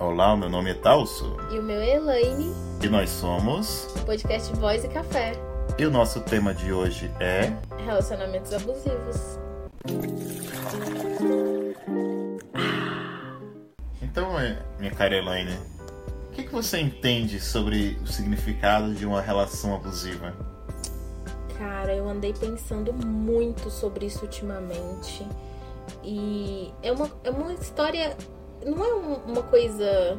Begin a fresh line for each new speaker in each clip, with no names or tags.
Olá, meu nome é Talso.
E o meu é Elaine.
E nós somos
o podcast Voz e Café.
E o nosso tema de hoje é
relacionamentos abusivos.
Então, é, minha cara Elaine, o que, que você entende sobre o significado de uma relação abusiva?
Cara, eu andei pensando muito sobre isso ultimamente. E é uma, é uma história não é uma coisa.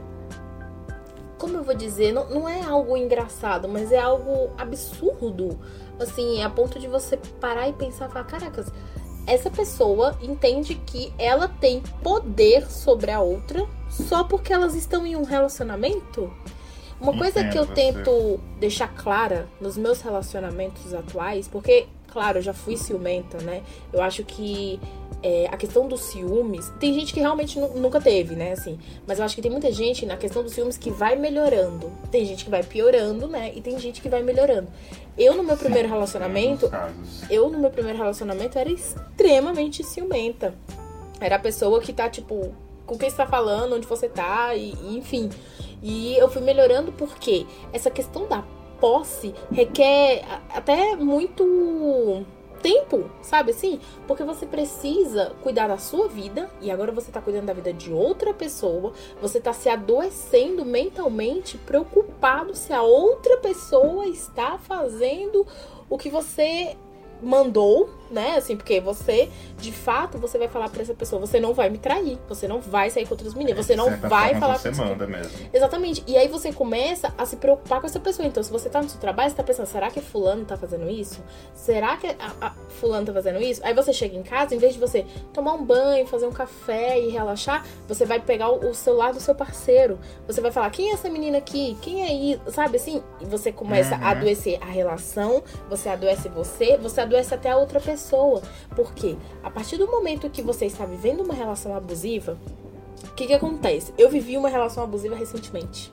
Como eu vou dizer? Não, não é algo engraçado, mas é algo absurdo. Assim, a ponto de você parar e pensar e falar: caracas, essa pessoa entende que ela tem poder sobre a outra só porque elas estão em um relacionamento? Uma coisa que eu tento deixar clara nos meus relacionamentos atuais, porque, claro, eu já fui ciumenta, né? Eu acho que é, a questão dos ciúmes. Tem gente que realmente nunca teve, né? Assim, mas eu acho que tem muita gente na questão dos ciúmes que vai melhorando. Tem gente que vai piorando, né? E tem gente que vai melhorando. Eu, no meu primeiro relacionamento. Eu, no meu primeiro relacionamento, era extremamente ciumenta. Era a pessoa que tá, tipo, com quem você tá falando, onde você tá, e, e enfim. E eu fui melhorando porque essa questão da posse requer até muito tempo, sabe assim? Porque você precisa cuidar da sua vida e agora você tá cuidando da vida de outra pessoa, você tá se adoecendo mentalmente, preocupado se a outra pessoa está fazendo o que você mandou, né? Assim, porque você, de fato, você vai falar para essa pessoa, você não vai me trair, você não vai sair com outros meninos, você não vai falar
você manda mesmo.
Exatamente. E aí você começa a se preocupar com essa pessoa. Então, se você tá no seu trabalho, você tá pensando, será que fulano tá fazendo isso? Será que a, a fulano tá fazendo isso? Aí você chega em casa, em vez de você tomar um banho, fazer um café e relaxar, você vai pegar o, o celular do seu parceiro. Você vai falar, quem é essa menina aqui? Quem é isso? Sabe assim? E você começa uhum. a adoecer a relação, você adoece você, você adoece até a outra pessoa. Porque a partir do momento que você está vivendo uma relação abusiva, o que, que acontece? Eu vivi uma relação abusiva recentemente.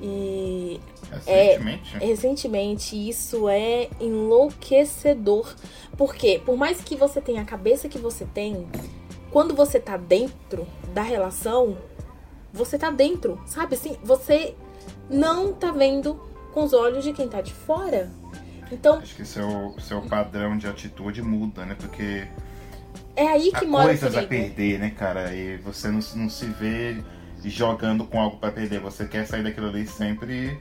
E
recentemente?
É, recentemente, isso é enlouquecedor. Porque, por mais que você tenha a cabeça que você tem, quando você tá dentro da relação, você tá dentro, sabe assim? Você não tá vendo com os olhos de quem tá de fora. Então.
Acho que seu, seu padrão de atitude muda, né? Porque.
É aí que mora
coisas a perder, né, cara? E você não, não se vê jogando com algo para perder. Você quer sair daquilo ali sempre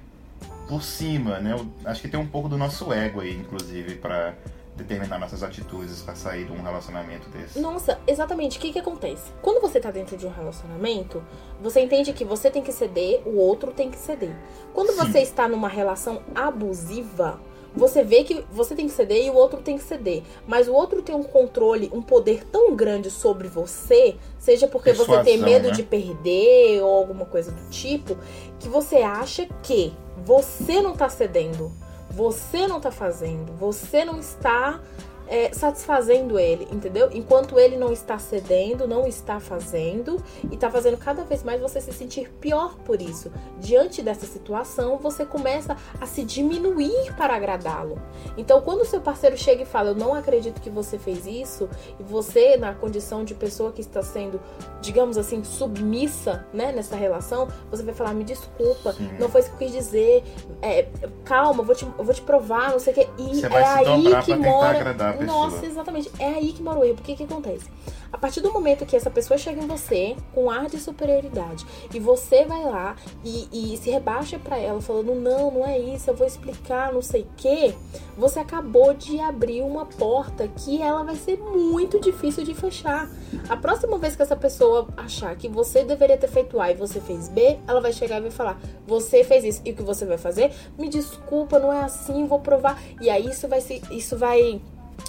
por cima, né? Eu acho que tem um pouco do nosso ego aí, inclusive, para determinar nossas atitudes para sair de um relacionamento desse.
Nossa, exatamente. O que que acontece? Quando você tá dentro de um relacionamento, você entende que você tem que ceder, o outro tem que ceder. Quando Sim. você está numa relação abusiva, você vê que você tem que ceder e o outro tem que ceder. Mas o outro tem um controle, um poder tão grande sobre você, seja porque Persuasão, você tem medo né? de perder ou alguma coisa do tipo, que você acha que você não tá cedendo, você não tá fazendo, você não está é, satisfazendo ele, entendeu? Enquanto ele não está cedendo, não está fazendo e está fazendo cada vez mais você se sentir pior por isso. Diante dessa situação, você começa a se diminuir para agradá-lo. Então, quando o seu parceiro chega e fala, eu não acredito que você fez isso, e você, na condição de pessoa que está sendo, digamos assim, submissa, né, nessa relação, você vai falar, me desculpa, Sim. não foi isso que eu quis dizer, é, calma, eu vou, te, eu vou te provar, não sei o que. E
você
é aí que mora.
Agradar
pessoa. Nossa, exatamente. É aí que mora o erro. Porque o que acontece? A partir do momento que essa pessoa chega em você com ar de superioridade e você vai lá e, e se rebaixa para ela falando não, não é isso, eu vou explicar, não sei o que, você acabou de abrir uma porta que ela vai ser muito difícil de fechar. A próxima vez que essa pessoa achar que você deveria ter feito A e você fez B, ela vai chegar e vai falar: você fez isso e o que você vai fazer? Me desculpa, não é assim, vou provar. E aí isso vai se, isso vai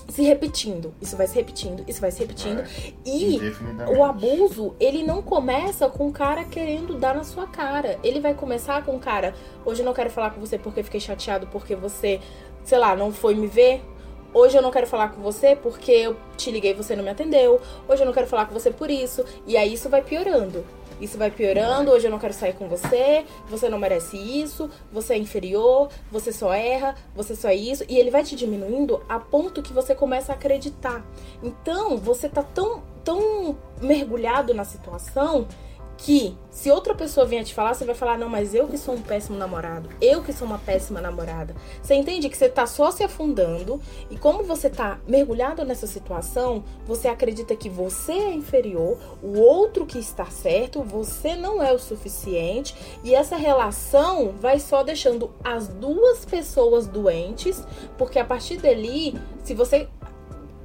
se repetindo. Isso vai se repetindo, isso vai se repetindo. É, e o abuso, ele não começa com o cara querendo dar na sua cara. Ele vai começar com o cara, hoje eu não quero falar com você porque fiquei chateado porque você, sei lá, não foi me ver. Hoje eu não quero falar com você porque eu te liguei e você não me atendeu. Hoje eu não quero falar com você por isso. E aí isso vai piorando. Isso vai piorando, hoje eu não quero sair com você, você não merece isso, você é inferior, você só erra, você só é isso. E ele vai te diminuindo a ponto que você começa a acreditar. Então, você tá tão, tão mergulhado na situação que se outra pessoa vier te falar, você vai falar, não, mas eu que sou um péssimo namorado, eu que sou uma péssima namorada. Você entende que você tá só se afundando e como você tá mergulhado nessa situação, você acredita que você é inferior, o outro que está certo, você não é o suficiente e essa relação vai só deixando as duas pessoas doentes, porque a partir dali, se você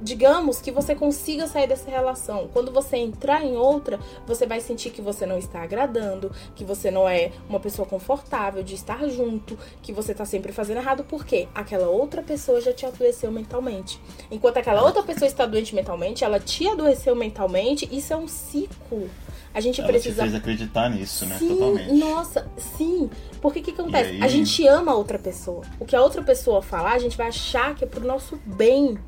digamos que você consiga sair dessa relação. Quando você entrar em outra, você vai sentir que você não está agradando, que você não é uma pessoa confortável de estar junto, que você está sempre fazendo errado, porque aquela outra pessoa já te adoeceu mentalmente. Enquanto aquela outra pessoa está doente mentalmente, ela te adoeceu mentalmente, isso é um ciclo. A gente
Ela
precisa.
te fez acreditar nisso, né?
Sim,
Totalmente.
nossa, sim. Porque o que acontece?
aí?
A gente ama a outra pessoa. O que a outra pessoa falar, a gente vai achar que é pro nosso bem.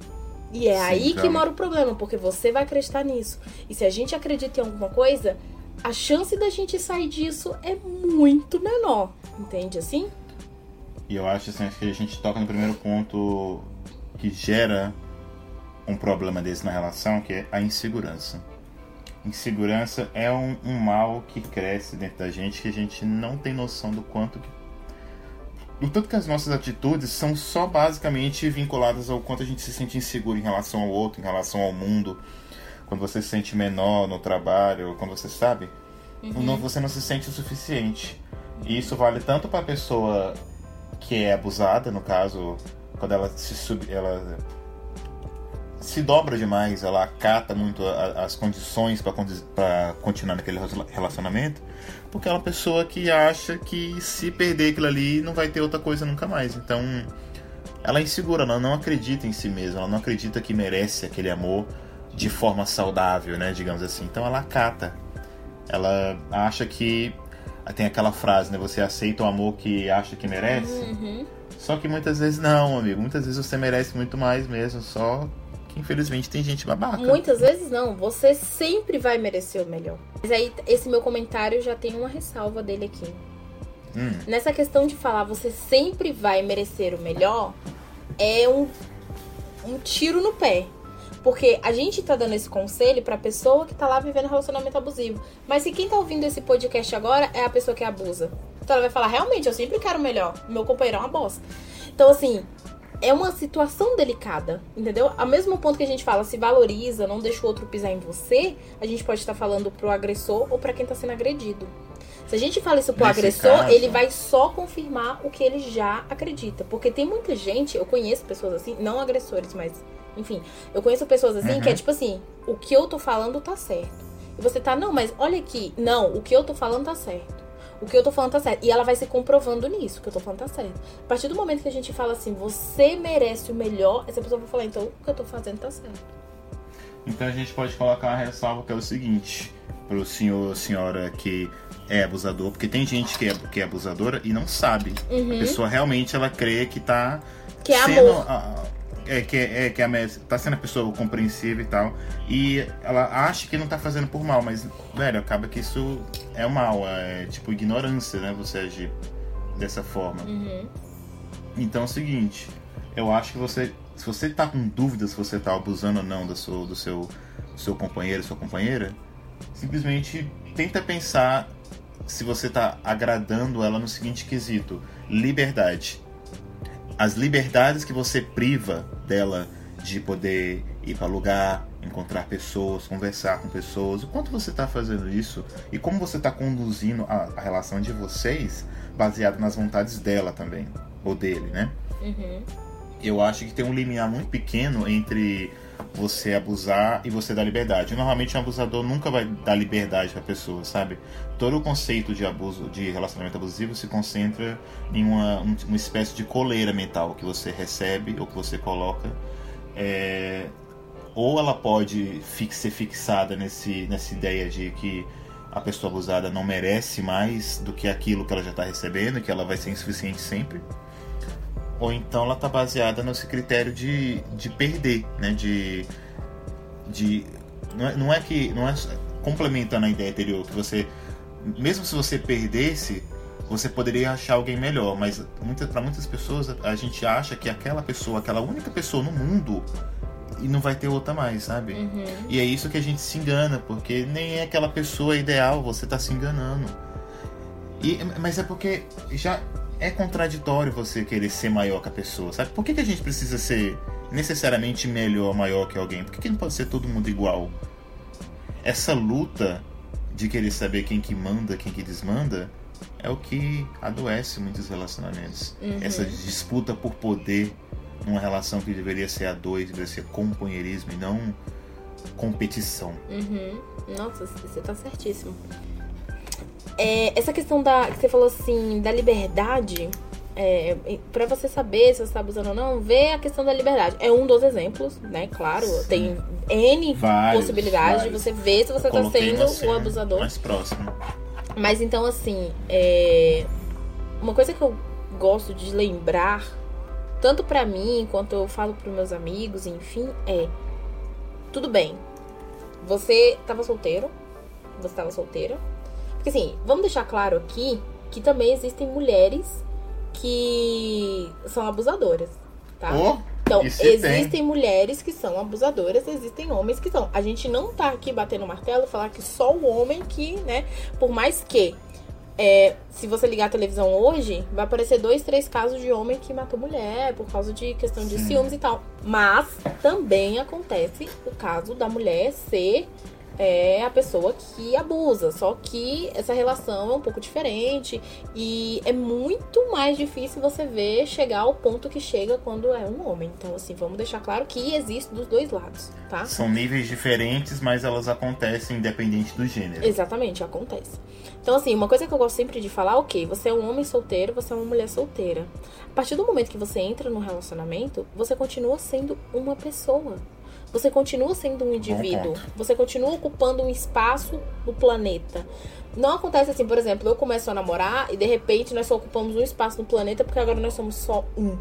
E é
Sim,
aí que mora o problema, porque você vai acreditar nisso. E se a gente acredita em alguma coisa, a chance da gente sair disso é muito menor. Entende assim?
E eu acho assim, acho que a gente toca no primeiro ponto que gera um problema desse na relação, que é a insegurança. Insegurança é um, um mal que cresce dentro da gente que a gente não tem noção do quanto que. Do tanto que as nossas atitudes são só basicamente vinculadas ao quanto a gente se sente inseguro em relação ao outro, em relação ao mundo. Quando você se sente menor no trabalho, quando você sabe, não, você não se sente o suficiente. E isso vale tanto para a pessoa que é abusada, no caso, quando ela se sub, ela se dobra demais, ela acata muito a- as condições para continuar naquele relacionamento, porque é uma pessoa que acha que se perder aquilo ali não vai ter outra coisa nunca mais. Então, ela é insegura, ela não acredita em si mesma, ela não acredita que merece aquele amor de forma saudável, né, digamos assim. Então ela acata. Ela acha que tem aquela frase, né, você aceita o amor que acha que merece.
Uhum.
Só que muitas vezes não, amigo. Muitas vezes você merece muito mais mesmo, só que infelizmente tem gente babaca.
Muitas vezes não, você sempre vai merecer o melhor. Mas aí, esse meu comentário já tem uma ressalva dele aqui.
Hum,
Nessa questão de falar você sempre vai merecer o melhor, é um, um tiro no pé. Porque a gente tá dando esse conselho pra pessoa que tá lá vivendo relacionamento abusivo. Mas se quem tá ouvindo esse podcast agora é a pessoa que abusa. Então ela vai falar, realmente, eu sempre quero o melhor. Meu companheiro é uma bosta. Então, assim, é uma situação delicada, entendeu? Ao mesmo ponto que a gente fala, se valoriza, não deixa o outro pisar em você, a gente pode estar falando pro agressor ou pra quem tá sendo agredido. Se a gente fala isso pro
Nesse
agressor,
caso-
ele vai só confirmar o que ele já acredita. Porque tem muita gente, eu conheço pessoas assim, não agressores, mas enfim, eu conheço pessoas assim que é
Uhum.
tipo assim, o que eu tô falando tá certo. E você tá, não, mas olha aqui, não, o que eu tô falando tá certo. O que eu tô falando tá certo. E ela vai se comprovando nisso, que eu tô falando tá certo. A partir do momento que a gente fala assim, você merece o melhor, essa pessoa vai falar, então o que eu tô fazendo tá certo.
Então a gente pode colocar uma ressalva que é o seguinte, pro senhor ou senhora que é abusador, porque tem gente que é, que é abusadora e não sabe. A pessoa realmente ela crê que tá
Que é
sendo
amor.
a- é que é que a mes- tá sendo a pessoa compreensiva e tal e ela acha que não tá fazendo por mal mas velho acaba que isso é o mal é tipo ignorância né você agir dessa forma
Uhum.
então é o seguinte eu acho que você se você tá com dúvidas se você tá abusando ou não do seu do seu, do seu companheiro sua companheira simplesmente tenta pensar se você tá agradando ela no seguinte quesito liberdade as liberdades que você priva dela de poder ir para lugar, encontrar pessoas, conversar com pessoas, o quanto você está fazendo isso e como você está conduzindo a, a relação de vocês baseado nas vontades dela também, ou dele, né?
Uhum.
Eu acho que tem um limiar muito pequeno entre você abusar e você dar liberdade. Normalmente um abusador nunca vai dar liberdade para pessoa, sabe? Todo o conceito de abuso, de relacionamento abusivo se concentra em uma, um- uma espécie de coleira mental que você recebe ou que você coloca. É, ou ela pode fi- ser fixada nesse, nessa ideia de que a pessoa abusada não merece mais do que aquilo que ela já está recebendo, que ela vai ser insuficiente sempre ou então ela tá baseada nesse critério de, de perder, né? De. de não, é, não é que. Não é complementando a ideia anterior, que você. Mesmo se você perdesse, você poderia achar alguém melhor, mas muita, para muitas pessoas a gente acha que aquela pessoa, aquela única pessoa no mundo e não vai ter outra mais, sabe?
Uhum.
E é isso que a gente se engana, porque nem é aquela pessoa ideal, você tá se enganando. E, mas é porque já é contraditório você querer ser maior que a pessoa, sabe? Por que, que a gente precisa ser necessariamente melhor, maior que alguém? Por que, que não pode ser todo mundo igual? Essa luta de querer saber quem que manda, quem que desmanda, é o que adoece muitos relacionamentos.
Uhum.
Essa disputa por poder numa relação que deveria ser a dois, deveria ser companheirismo e não competição.
Uhum. Nossa, você tá certíssimo. É, essa questão da que você falou assim da liberdade, é, para você saber se você tá abusando ou não, vê a questão da liberdade. É um dos exemplos, né? Claro,
Sim.
tem N
Vários,
possibilidades
vários.
de você ver se você tá
Coloquei
sendo
você
o abusador.
Mais próximo.
Mas então, assim, é... uma coisa que eu gosto de lembrar, tanto pra mim quanto eu falo pros meus amigos, enfim, é: tudo bem, você tava solteiro, você tava solteira. Porque assim, vamos deixar claro aqui que também existem mulheres que são abusadoras, tá?
Oh,
Então,
e se tem?
existem mulheres que são abusadoras, existem homens que são. A gente não tá aqui batendo martelo e falar que só o homem que, né? Por mais que, é, se você ligar a televisão hoje, vai aparecer dois, três casos de homem que matou mulher por causa de questão de
Sim.
ciúmes e tal. Mas também acontece o caso da mulher ser é a pessoa que abusa. Só que essa relação é um pouco diferente e é muito mais difícil você ver chegar ao ponto que chega quando é um homem. Então, assim, vamos deixar claro que existe dos dois lados, tá?
São níveis diferentes, mas elas acontecem independente do gênero.
Exatamente, acontece. Então, assim, uma coisa que eu gosto sempre de falar, ok, você é um homem solteiro, você é uma mulher solteira. A partir do momento que você entra num relacionamento, você continua sendo uma pessoa. Você continua sendo um indivíduo. Você continua ocupando um espaço no planeta. Não acontece assim, por exemplo, eu começo a namorar e de repente nós só ocupamos um espaço no planeta porque agora nós somos só um.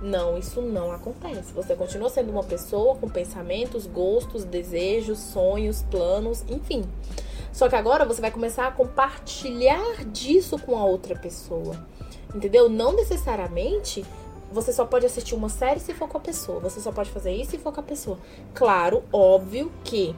Não, isso não acontece. Você continua sendo uma pessoa com pensamentos, gostos, desejos, sonhos, planos, enfim. Só que agora você vai começar a compartilhar disso com a outra pessoa. Entendeu? Não necessariamente você só pode assistir uma série se for com a pessoa. Você só pode fazer isso se for com a pessoa. Claro, óbvio que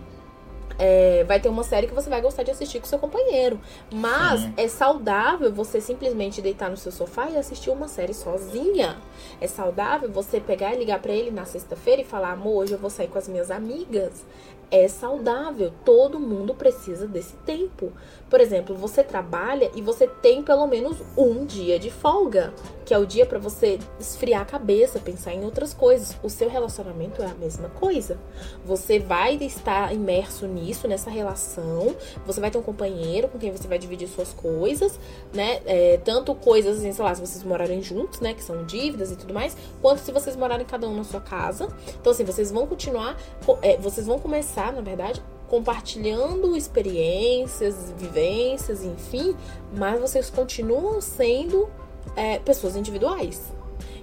é, vai ter uma série que você vai gostar de assistir com seu companheiro. Mas
Sim.
é saudável você simplesmente deitar no seu sofá e assistir uma série sozinha. É saudável você pegar e ligar pra ele na sexta-feira e falar: amor, hoje eu vou sair com as minhas amigas. É saudável. Todo mundo precisa desse tempo. Por exemplo, você trabalha e você tem pelo menos um dia de folga, que é o dia pra você esfriar a cabeça, pensar em outras coisas. O seu relacionamento é a mesma coisa. Você vai estar imerso nisso, nessa relação. Você vai ter um companheiro com quem você vai dividir suas coisas, né? É, tanto coisas, assim, sei lá, se vocês morarem juntos, né? Que são dívidas e tudo mais, quanto se vocês morarem cada um na sua casa. Então, assim, vocês vão continuar, co- é, vocês vão começar, na verdade, compartilhando experiências, vivências, enfim, mas vocês continuam sendo é, pessoas individuais.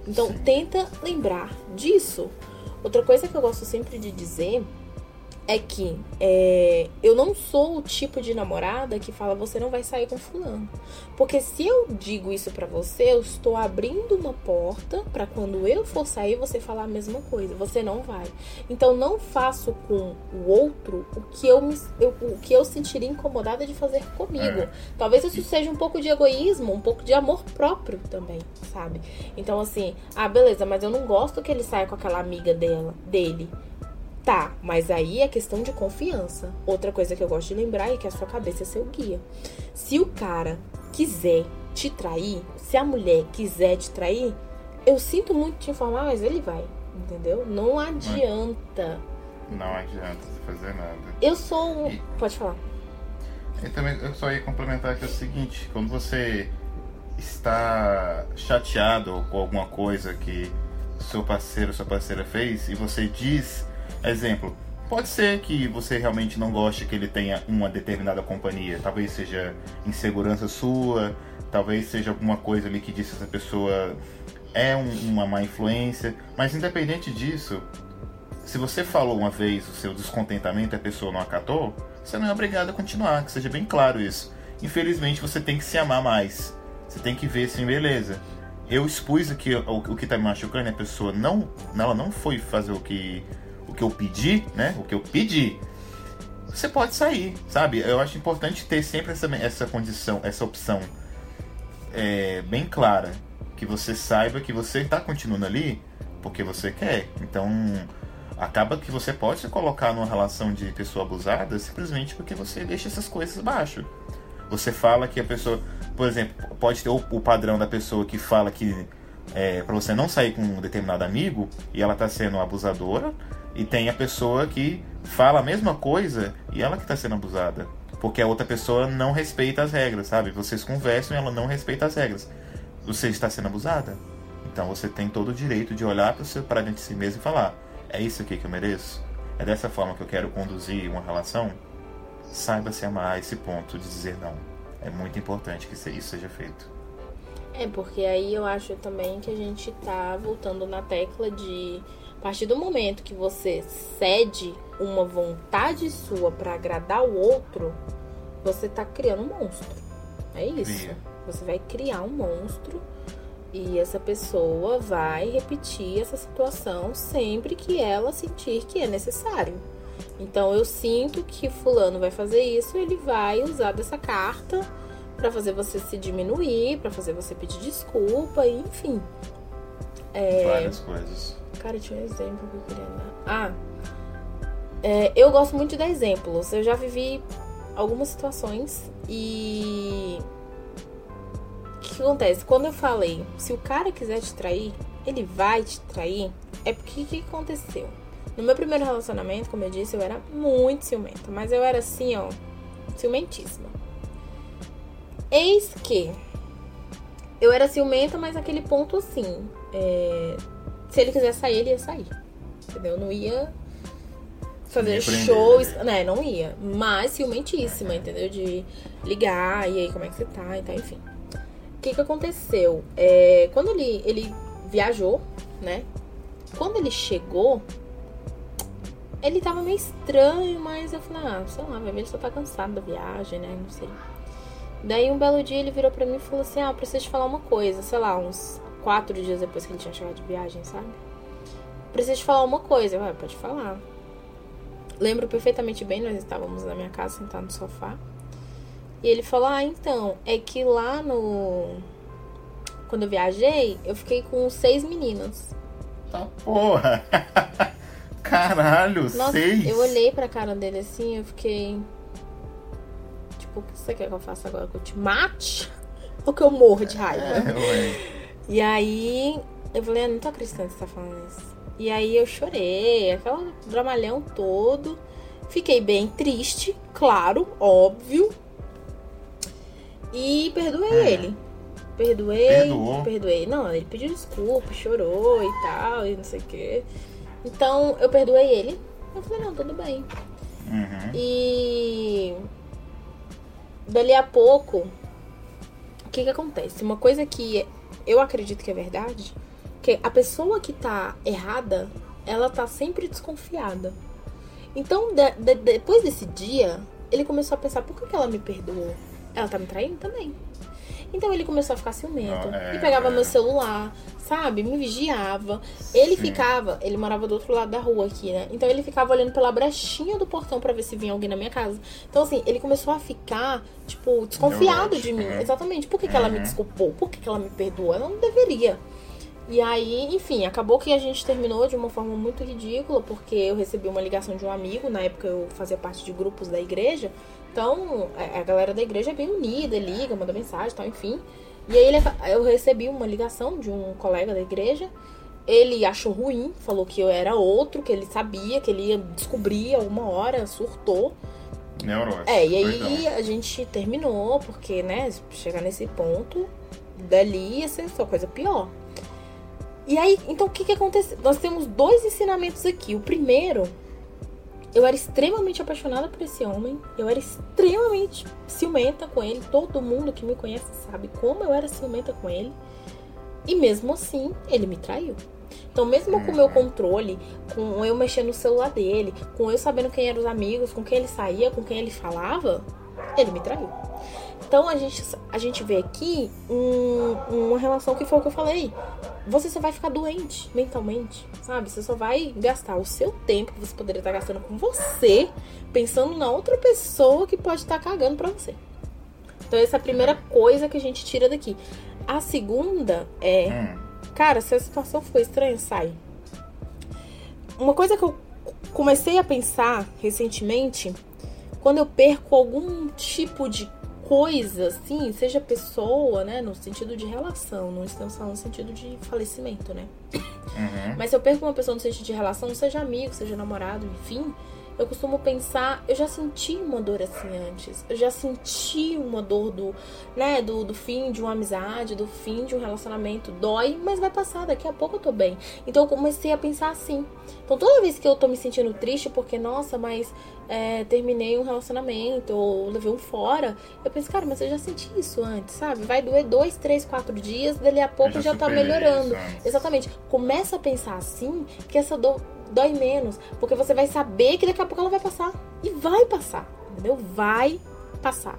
Então, tenta lembrar disso. Outra coisa que eu gosto sempre de dizer é que é, eu não sou o tipo de namorada que fala você não vai sair com fulano. Porque se eu digo isso pra você, eu estou abrindo uma porta pra quando eu for sair você falar a mesma coisa. Você não vai. Então não faço com o outro o que eu, me, eu- o que eu sentiria incomodada de fazer comigo.
É.
Talvez isso seja um pouco de egoísmo, um pouco de amor próprio também, sabe? Então assim, ah, beleza, mas eu não gosto que ele saia com aquela amiga dela, dele. Tá, mas aí é questão de confiança. Outra coisa que eu gosto de lembrar é que a sua cabeça é seu guia. Se o cara quiser te trair, se a mulher quiser te trair, eu sinto muito te informar, mas ele vai. Entendeu? Não adianta.
Não adianta fazer nada.
Eu sou um.
E-
Pode falar.
E também eu só ia complementar que é o seguinte, quando você está chateado com alguma coisa que seu parceiro ou sua parceira fez e você diz, exemplo, pode ser que você realmente não goste que ele tenha uma determinada companhia, talvez seja insegurança sua, talvez seja alguma coisa ali que disse que essa pessoa é um- uma má influência, mas independente disso, se você falou uma vez o seu descontentamento e a pessoa não acatou, você não é obrigado a continuar, que seja bem claro isso. Infelizmente você tem que se amar mais. Você tem que ver assim, beleza. Eu expus aqui o, o que tá me machucando a pessoa não, ela não foi fazer o que o que eu pedi, né? O que eu pedi, você pode sair, sabe? Eu acho importante ter sempre essa, essa condição, essa opção é, bem clara. Que você saiba que você está continuando ali porque você quer. Então, acaba que você pode se colocar numa relação de pessoa abusada simplesmente porque você deixa essas coisas baixo. Você fala que a pessoa, por exemplo, pode ter o, o padrão da pessoa que fala que é, para você não sair com um determinado amigo e ela está sendo abusadora, e tem a pessoa que fala a mesma coisa e ela que está sendo abusada. Porque a outra pessoa não respeita as regras, sabe? Vocês conversam e ela não respeita as regras. Você está sendo abusada. Então você tem todo o direito de olhar para dentro de si mesmo e falar: é isso aqui que eu mereço? É dessa forma que eu quero conduzir uma relação? Saiba se amar a esse ponto de dizer não. É muito importante que isso seja feito.
É, porque aí eu acho também que a gente tá voltando na tecla de partir do momento que você cede uma vontade sua para agradar o outro, você tá criando um monstro. É isso. Você vai criar um monstro e essa pessoa vai repetir essa situação sempre que ela sentir que é necessário. Então eu sinto que fulano vai fazer isso, ele vai usar dessa carta para fazer você se diminuir, para fazer você pedir desculpa, enfim.
É... Várias coisas.
Cara, tinha um exemplo que eu queria dar. Ah, é, eu gosto muito de dar exemplos. Eu já vivi algumas situações e. O que, acontece? Quando eu falei, se o cara quiser te trair, ele vai te trair, é porque o que aconteceu? No meu primeiro relacionamento, como eu disse, eu era muito ciumenta, mas eu era assim, ó, ciumentíssima. Eis que eu era ciumenta, mas aquele ponto assim. É, se ele quiser sair, ele ia sair. Entendeu? Não ia fazer shows. Né? Não ia. Mas ciumentíssima, entendeu? De ligar, e aí, como é que você tá? Então, enfim. O que que aconteceu? É, quando ele, ele viajou, né? Quando ele chegou, ele tava meio estranho, mas eu falei, ah, sei lá, ele só tá cansado da viagem, né? Não sei. Daí um belo dia ele virou pra mim e falou assim: Ah, eu preciso te falar uma coisa, sei lá, uns quatro dias depois que ele tinha chegado de viagem, sabe? Preciso te falar uma coisa. Eu, pode falar. Lembro perfeitamente bem, nós estávamos na minha casa sentados no sofá. E ele falou: Ah, então, é que lá no. Quando eu viajei, eu fiquei com seis meninas.
Tá porra! Caralho, Nossa, seis!
Eu olhei pra cara dele assim, eu fiquei tipo, o que você quer que eu faça agora? Que eu te mate? Ou que eu morro de raiva? É, e aí eu falei, eu não tô acreditando que você tá falando isso. E aí eu chorei, aquele dramalhão todo. Fiquei bem triste, claro, óbvio. E perdoei é. ele. Perdoei, Perdoou. perdoei. Não, ele pediu desculpa, chorou e tal, e não sei o quê. Então eu perdoei ele. Eu falei, não, tudo bem. Uhum. E dali a pouco, o que que acontece? Uma coisa que eu acredito que é verdade, que a pessoa que tá errada, ela tá sempre desconfiada. Então, de, de, depois desse dia, ele começou a pensar, por que, que ela me perdoou? Ela tá me traindo também. Então ele começou a ficar ciumento. Ah, é, e pegava é. meu celular, sabe? Me vigiava. Ele Sim. ficava, ele morava do outro lado da rua aqui, né? Então ele ficava olhando pela brechinha do portão para ver se vinha alguém na minha casa. Então, assim, ele começou a ficar, tipo, desconfiado de mim. Uhum. Exatamente. Por que, que ela me uhum. desculpou? Por que, que ela me perdoou? Ela não deveria. E aí, enfim, acabou que a gente terminou de uma forma muito ridícula, porque eu recebi uma ligação de um amigo, na época eu fazia parte de grupos da igreja. Então, a galera da igreja é bem unida, liga, manda mensagem e tal, enfim. E aí ele, eu recebi uma ligação de um colega da igreja. Ele achou ruim, falou que eu era outro, que ele sabia, que ele ia descobrir alguma hora, surtou.
Neurose.
É, e aí a gente terminou, porque, né, chegar nesse ponto, dali ia ser só coisa pior. E aí, então o que que aconteceu? Nós temos dois ensinamentos aqui. O primeiro eu era extremamente apaixonada por esse homem. Eu era extremamente ciumenta com ele. Todo mundo que me conhece sabe como eu era ciumenta com ele. E mesmo assim, ele me traiu. Então, mesmo com o meu controle, com eu mexendo no celular dele, com eu sabendo quem eram os amigos, com quem ele saía, com quem ele falava, ele me traiu. Então, a gente, a gente vê aqui um, uma relação que foi o que eu falei. você só vai ficar doente mentalmente, sabe? Você só vai gastar o seu tempo que você poderia estar gastando com você, pensando na outra pessoa que pode estar cagando pra você. Então, essa é a primeira coisa que a gente tira daqui. A segunda é,
Hum,
cara, se a situação for estranha, sai. Uma coisa que eu comecei a pensar recentemente, quando eu perco algum tipo de coisa, assim, seja pessoa, né, no sentido de relação, não estamos falando no sentido de falecimento, né?
uhum.
Mas se eu perco uma pessoa no sentido de relação, seja amigo, seja namorado, enfim, eu costumo pensar, eu já senti uma dor assim antes. Eu já senti uma dor do, né, do, do fim de uma amizade, do fim de um relacionamento. Dói, mas vai passar, daqui a pouco eu tô bem. Então eu comecei a pensar assim. Então toda vez que eu tô me sentindo triste porque, nossa, mas é, terminei um relacionamento ou levei um fora, eu penso, cara, mas eu já senti isso antes, sabe? Vai doer dois, três, quatro dias, dali a pouco
Eu
já, tá
superei
melhorando.
isso.
Exatamente. Começa a pensar assim, que essa dor dói menos. Porque você vai saber que daqui a pouco ela vai passar. E vai passar. Entendeu? Vai passar.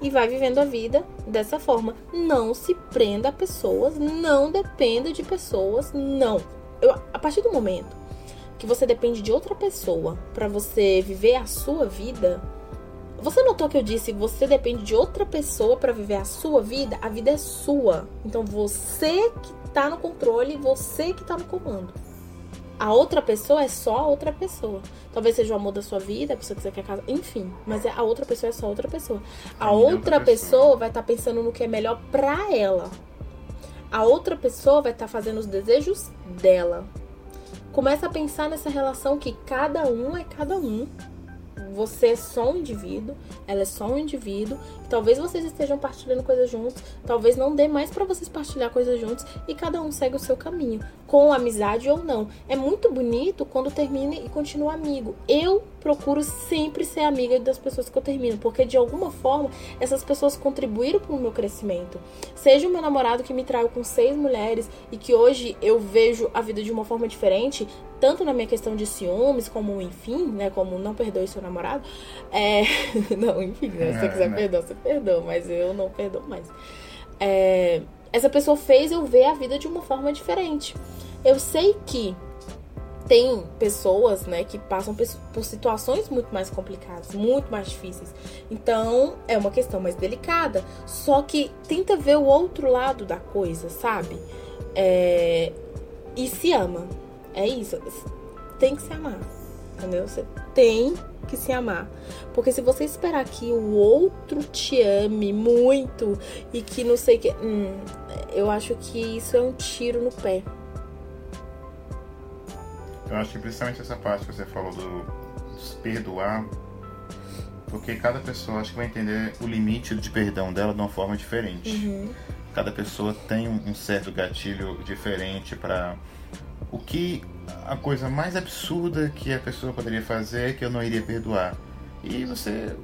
E vai vivendo a vida dessa forma. Não se prenda a pessoas. Não dependa de pessoas. Não. Eu, a partir do momento que você depende de outra pessoa pra você viver a sua vida. Você notou que eu disse você depende de outra pessoa pra viver a sua vida? A vida é sua. Então você que tá no controle, você que tá no comando. A outra pessoa é só a outra pessoa. Talvez seja o amor da sua vida, a pessoa que você quer casar, enfim. Mas é- a outra pessoa é só outra pessoa. A
é
outra
pessoa.
pessoa vai estar pensando no que é melhor pra ela. A outra pessoa vai estar fazendo os desejos dela. Começa a pensar nessa relação que cada um é cada um. Você é só um indivíduo, ela é só um indivíduo. Talvez vocês estejam partilhando coisas juntos, talvez não dê mais pra vocês partilhar coisas juntos e cada um segue o seu caminho, com amizade ou não. É muito bonito quando termina e continua amigo. Eu procuro sempre ser amiga das pessoas que eu termino, porque de alguma forma essas pessoas contribuíram para o meu crescimento. Seja o meu namorado que me traiu com seis mulheres e que hoje eu vejo a vida de uma forma diferente, tanto na minha questão de ciúmes, como enfim, né? Como não perdoe seu namorado. É... não, enfim, né, se você
É,
quiser
né?
perdoar, você perdoa, mas eu não perdoo mais. É, Essa pessoa fez eu ver a vida de uma forma diferente. Eu sei que tem pessoas, né, que passam por situações muito mais complicadas, muito mais difíceis. Então, é uma questão mais delicada. Só que tenta ver o outro lado da coisa, sabe? É, E se ama. É isso. Tem que se amar. Entendeu? Você tem que se amar. Porque se você esperar que o outro te ame muito e que não sei o que. Hum, eu acho que isso é um tiro no pé.
Eu acho que principalmente essa parte que você falou do dos perdoar, porque cada pessoa acho que vai entender o limite de perdão dela de uma forma diferente.
Uhum.
Cada pessoa tem um um certo gatilho diferente para o que a coisa mais absurda que a pessoa poderia fazer é que eu não iria perdoar. E você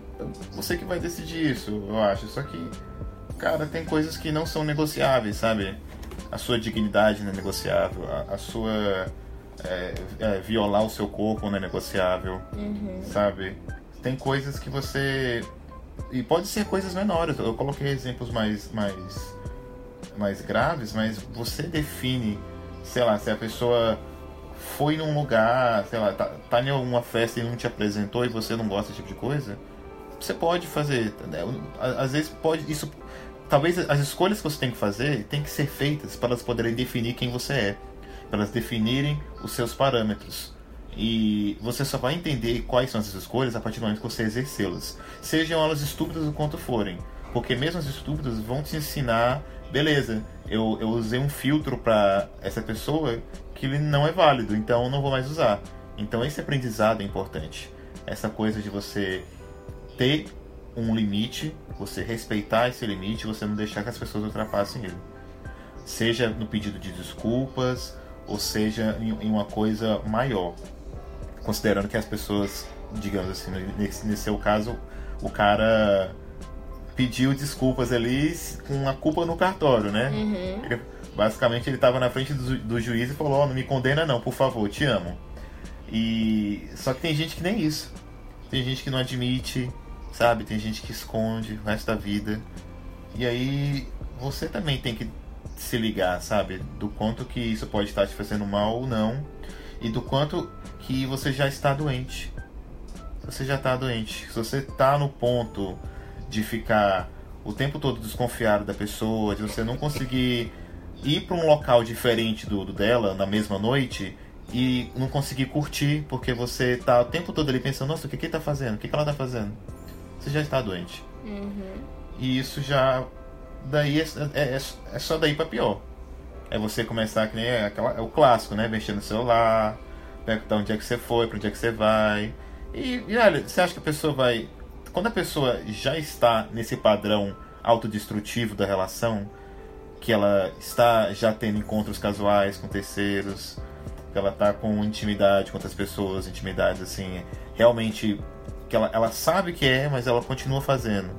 você que vai decidir isso, eu acho. Só que cara, tem coisas que não são negociáveis, sabe? A sua dignidade não é negociável, a, a sua é, é, violar o seu corpo não é negociável,
Uhum.
sabe? Tem coisas que você e pode ser coisas menores. Eu coloquei exemplos mais mais mais graves, mas você define, sei lá, se a pessoa foi num lugar, sei lá, tá, tá em alguma festa e não te apresentou e você não gosta desse tipo de coisa, você pode fazer. Á- Às vezes pode isso. Talvez as escolhas que você tem que fazer tem que ser feitas para elas poderem definir quem você é, para elas definirem os seus parâmetros. E você só vai entender quais são essas escolhas a partir do momento que você exercê-las. Sejam elas estúpidas o quanto forem. Porque mesmo as estúpidas vão te ensinar, beleza, eu, eu usei um filtro para essa pessoa que ele não é válido, então eu não vou mais usar. Então esse aprendizado é importante. Essa coisa de você ter um limite, você respeitar esse limite, você não deixar que as pessoas ultrapassem ele. Seja no pedido de desculpas, ou seja em, uma coisa maior. Considerando que as pessoas, digamos assim, nesse, nesse seu caso, o cara pediu desculpas ali com a culpa no cartório, né?
Uhum.
Ele- basicamente ele estava na frente do, do juiz e falou, ó, não me condena não, por favor, te amo. E só que tem gente que nem isso. Tem gente que não admite, sabe? Tem gente que esconde o resto da vida. E aí você também tem que se ligar, sabe? Do quanto que isso pode estar te fazendo mal ou não. E do quanto que você já está doente. Você já está doente. Se você está no ponto de ficar o tempo todo desconfiado da pessoa, de você não conseguir ir para um local diferente do, do, dela na mesma noite e não conseguir curtir porque você tá o tempo todo ali pensando, nossa, o que que ele tá fazendo? O que que ela tá fazendo? Você já está doente.
Uhum.
E isso já daí é, é, é só daí para pior. É você começar que nem é, aquela, é o clássico, né? Mexer no celular, perguntar onde é que você foi, para onde é que você vai. E, e olha, você acha que a pessoa vai. Quando a pessoa já está nesse padrão autodestrutivo da relação, que ela está já tendo encontros casuais com terceiros, que ela está com intimidade com outras pessoas, intimidades assim, realmente que ela, ela sabe que é, mas ela continua fazendo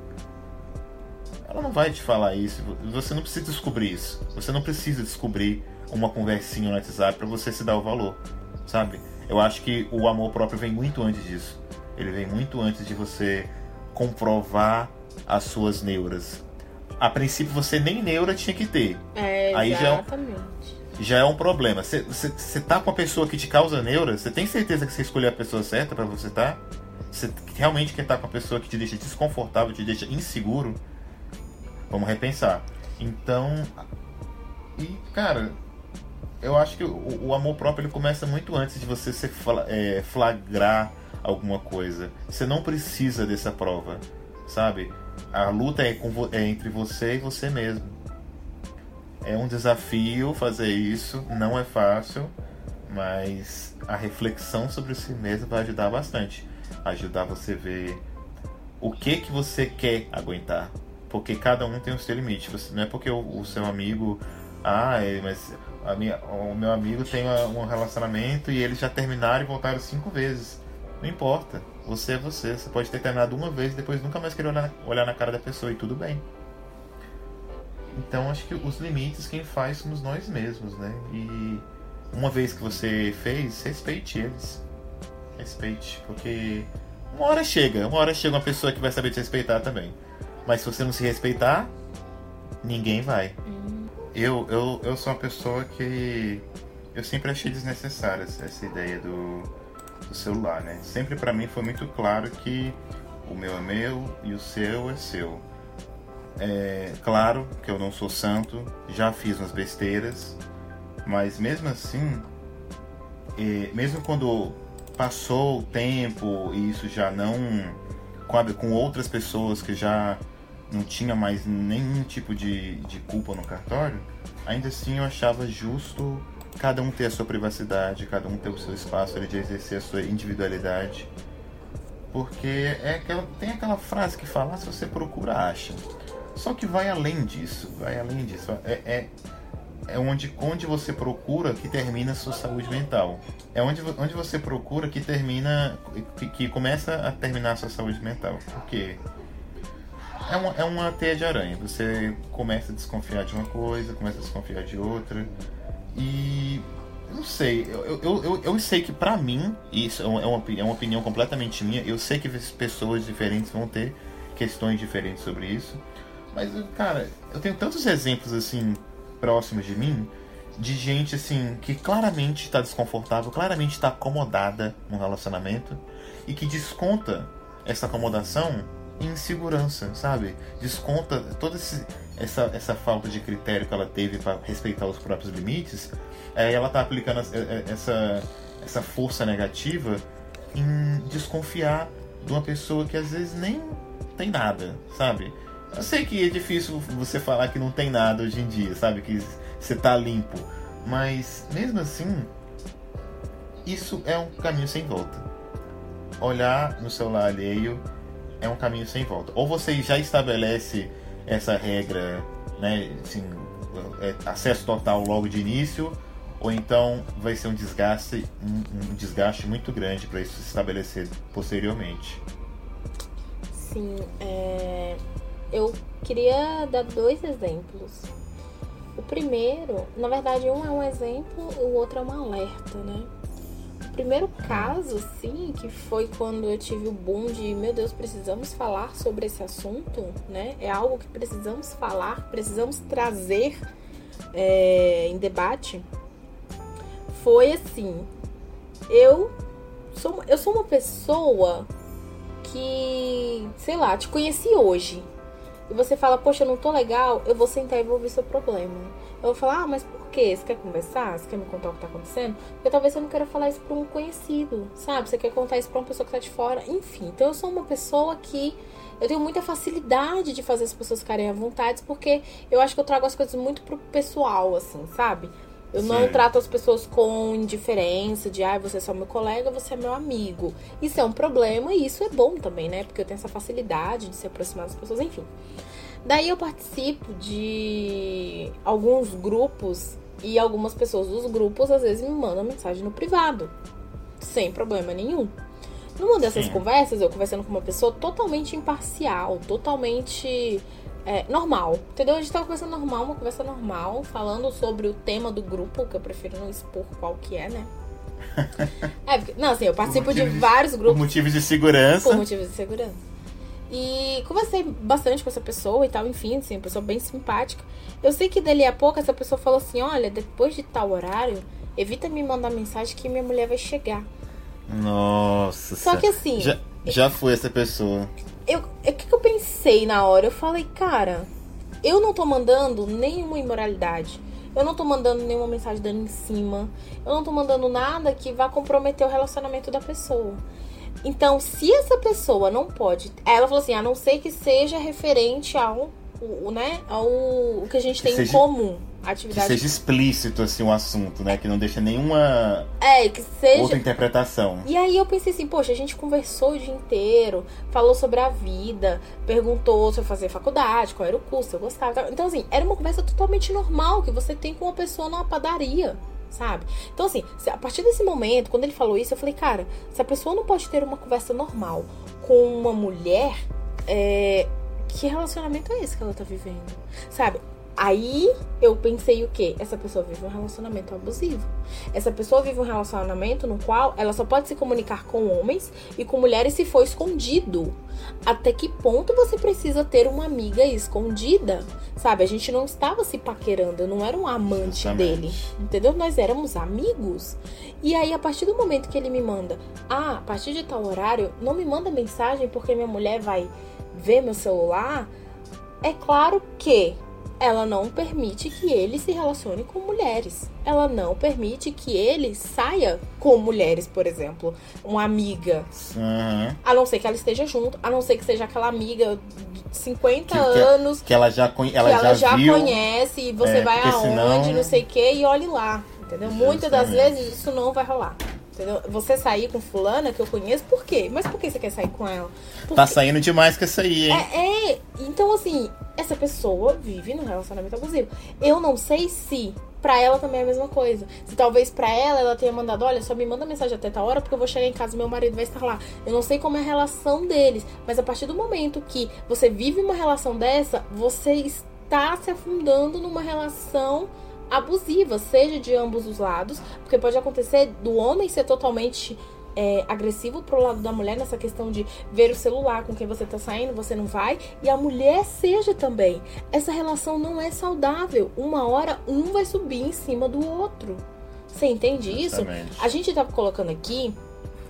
ela não vai te falar isso. Você não precisa descobrir isso. Você não precisa descobrir uma conversinha no WhatsApp para você se dar o valor, sabe? Eu acho que o amor próprio vem muito antes disso. Ele vem muito antes de você comprovar as suas neuras. A princípio você nem neura tinha que ter.
É,
Aí
exatamente.
Já é, já é um problema. Você tá com a pessoa que te causa neura, você tem certeza que você escolheu a pessoa certa para você tá? Você realmente quer estar tá com a pessoa que te deixa desconfortável, te deixa inseguro? Vamos repensar. Então, e cara, eu acho que o, o amor próprio ele começa muito antes de você se é, flagrar alguma coisa. Você não precisa dessa prova, sabe? A luta é, é entre você e você mesmo. É um desafio fazer isso, não é fácil, mas a reflexão sobre si mesmo vai ajudar bastante. Ajudar você a ver o que que você quer aguentar, porque cada um tem o seu limite. Você, não é porque o, o seu amigo. Ah, é, mas a minha, o meu amigo tem um relacionamento e eles já terminaram e voltaram cinco vezes. Não importa. Você é você. Você pode ter terminado uma vez e depois nunca mais querer olhar, olhar na cara da pessoa e tudo bem. Então acho que os limites quem faz somos nós mesmos, né? E uma vez que você fez, respeite eles. Respeite, porque uma hora chega, uma hora chega uma pessoa que vai saber te respeitar também. Mas se você não se respeitar, ninguém vai.
Uhum.
Eu, eu, eu sou uma pessoa que. Eu sempre achei desnecessária essa ideia do, do celular, né? Sempre para mim foi muito claro que o meu é meu e o seu é seu. É claro que eu não sou santo, já fiz umas besteiras, mas mesmo assim, é, mesmo quando passou o tempo e isso já não com, com outras pessoas que já não tinha mais nenhum tipo de, de culpa no cartório, ainda assim eu achava justo cada um ter a sua privacidade, cada um ter o seu espaço de exercer a sua individualidade. Porque é aquela, tem aquela frase que fala, ah, se você procura, acha. Só que vai além disso, vai além disso. É, é, é onde, onde você procura que termina a sua saúde mental. É onde, onde você procura que termina, que, que começa a terminar a sua saúde mental. Por quê? É uma, é uma teia de aranha. Você começa a desconfiar de uma coisa, começa a desconfiar de outra. E. Não sei, eu, eu, eu, eu sei que pra mim, isso é uma, é uma opinião completamente minha, eu sei que pessoas diferentes vão ter questões diferentes sobre isso. Mas, cara, eu tenho tantos exemplos assim, próximos de mim, de gente assim, que claramente está desconfortável, claramente está acomodada no relacionamento e que desconta essa acomodação insegurança, sabe? Desconta toda esse, essa, essa falta de critério que ela teve para respeitar os próprios limites. É, ela tá aplicando essa, essa força negativa em desconfiar de uma pessoa que às vezes nem tem nada, sabe? Eu sei que é difícil você falar que não tem nada hoje em dia, sabe? Que você tá limpo. Mas mesmo assim, isso é um caminho sem volta. Olhar no celular alheio é um caminho sem volta. Ou você já estabelece essa regra, né, assim, é, acesso total logo de início, ou então vai ser um desgaste, um, um desgaste muito grande para isso se estabelecer posteriormente.
Sim, é... eu queria dar dois exemplos. O primeiro, na verdade, um é um exemplo, o outro é um alerta, né? Primeiro caso, sim, que foi quando eu tive o boom de, meu Deus, precisamos falar sobre esse assunto, né? É algo que precisamos falar, precisamos trazer é, em debate foi assim. Eu sou, eu sou uma pessoa que, sei lá, te conheci hoje. E você fala, poxa, eu não tô legal, eu vou sentar e vou seu problema. Eu vou falar, ah, mas quê? Você quer conversar? Você quer me contar o que tá acontecendo? Porque talvez você não queira falar isso pra um conhecido, sabe? Você quer contar isso pra uma pessoa que tá de fora. Enfim, então eu sou uma pessoa que eu tenho muita facilidade de fazer as pessoas ficarem à vontade, porque eu acho que eu trago as coisas muito pro pessoal, assim, sabe? Eu Sim. não trato as pessoas com indiferença, de ah, você é só meu colega, você é meu amigo. Isso é um problema e isso é bom também, né? Porque eu tenho essa facilidade de se aproximar das pessoas, enfim. Daí eu participo de alguns grupos e algumas pessoas dos grupos às vezes me mandam mensagem no privado, sem problema nenhum. Numa dessas Sim. conversas, eu conversando com uma pessoa totalmente imparcial, totalmente é, normal, entendeu? A gente tava conversando normal, uma conversa normal, falando sobre o tema do grupo, que eu prefiro não expor qual que é, né? é, porque, não, assim, eu participo de vários grupos.
Por motivos de segurança.
Por motivos de segurança. E conversei bastante com essa pessoa e tal, enfim, assim, uma pessoa bem simpática. Eu sei que dali a pouco essa pessoa falou assim: olha, depois de tal horário, evita me mandar mensagem que minha mulher vai chegar.
Nossa.
Só que assim.
Já, já foi essa pessoa.
Eu, o que, que eu pensei na hora? Eu falei, cara, eu não tô mandando nenhuma imoralidade. Eu não tô mandando nenhuma mensagem dando em cima. Eu não tô mandando nada que vá comprometer o relacionamento da pessoa. Então, se essa pessoa não pode. Ela falou assim, a não ser que seja referente ao, o, né, ao o que a gente que tem seja... em comum atividade.
Que seja explícito assim o um assunto, né? Que não deixa nenhuma
é, que seja...
outra interpretação.
E aí eu pensei assim, poxa, a gente conversou o dia inteiro, falou sobre a vida, perguntou se eu fazia faculdade, qual era o curso, se eu gostava. Então, assim, era uma conversa totalmente normal que você tem com uma pessoa numa padaria. Sabe? Então, assim, a partir desse momento, quando ele falou isso, eu falei, cara, se a pessoa não pode ter uma conversa normal com uma mulher, é, que relacionamento é esse que ela tá vivendo? Sabe? Aí eu pensei o quê? Essa pessoa vive um relacionamento abusivo. Essa pessoa vive um relacionamento no qual ela só pode se comunicar com homens e com mulheres se for escondido. Até que ponto você precisa ter uma amiga escondida? Sabe, a gente não estava se paquerando, eu não era um amante dele, entendeu? Nós éramos amigos. E aí, a partir do momento que ele me manda, ah, a partir de tal horário, não me manda mensagem porque minha mulher vai ver meu celular. É claro que ela não permite que ele se relacione com mulheres. Ela não permite que ele saia com mulheres, por exemplo, uma amiga.
Uhum.
A não ser que ela esteja junto, a não ser que seja aquela amiga de 50 que, anos.
Que ela já, ela
que
ela já,
viu, conhece e você é, vai aonde, senão... não sei o que, e olhe lá. Entendeu? Muitas das vezes isso não vai rolar. Entendeu? Você sair com fulana que eu conheço, por quê? Mas por que você quer sair com ela? Porque...
Tá saindo demais com essa aí,
hein? É, é, então assim, essa pessoa vive num relacionamento abusivo. Eu não sei se pra ela também é a mesma coisa. Se talvez pra ela ela tenha mandado, olha, só me manda mensagem até tal hora porque eu vou chegar em casa e meu marido vai estar lá. Eu não sei como é a relação deles, mas a partir do momento que você vive uma relação dessa, você está se afundando numa relação abusiva, seja de ambos os lados, porque pode acontecer do homem ser totalmente é, agressivo pro lado da mulher nessa questão de ver o celular com quem você tá saindo, você não vai, e a mulher seja também. Essa relação não é saudável. Uma hora um vai subir em cima do outro. Você entende Exatamente. isso? A gente tá colocando aqui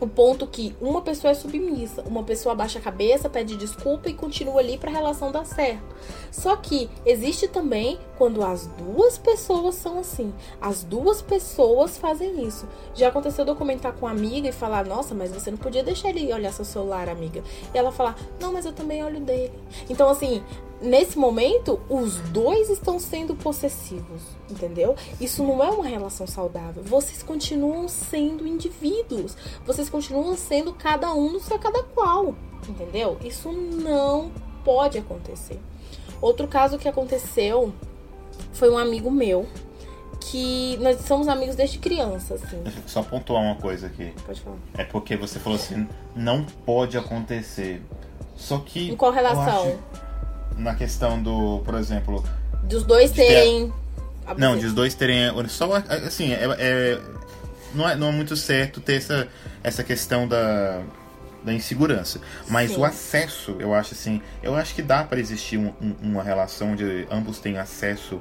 o ponto que uma pessoa é submissa, uma pessoa abaixa a cabeça, pede desculpa e continua ali para a relação dar certo. Só que existe também quando as duas pessoas são assim, as duas pessoas fazem isso. Já aconteceu de comentar com uma amiga e falar: "Nossa, mas você não podia deixar ele olhar seu celular, amiga". E ela falar: "Não, mas eu também olho dele". Então assim, nesse momento, os dois estão sendo possessivos, entendeu? Isso não é uma relação saudável. Vocês continuam sendo indivíduos. Vocês continuam sendo cada um no seu cada qual, entendeu? Isso não pode acontecer. Outro caso que aconteceu foi um amigo meu que nós somos amigos desde criança, assim.
Só pontuar uma coisa aqui.
Pode falar.
É porque você falou assim, não pode acontecer. Só que.
Em qual relação?
Na questão do, por exemplo.
Dos dois terem.
Ter... Não, dos dois terem. Só assim, é, é, não, é, não é muito certo ter essa, essa questão da, da insegurança. Mas Sim. o acesso, eu acho assim. Eu acho que dá para existir um, um, uma relação onde ambos têm acesso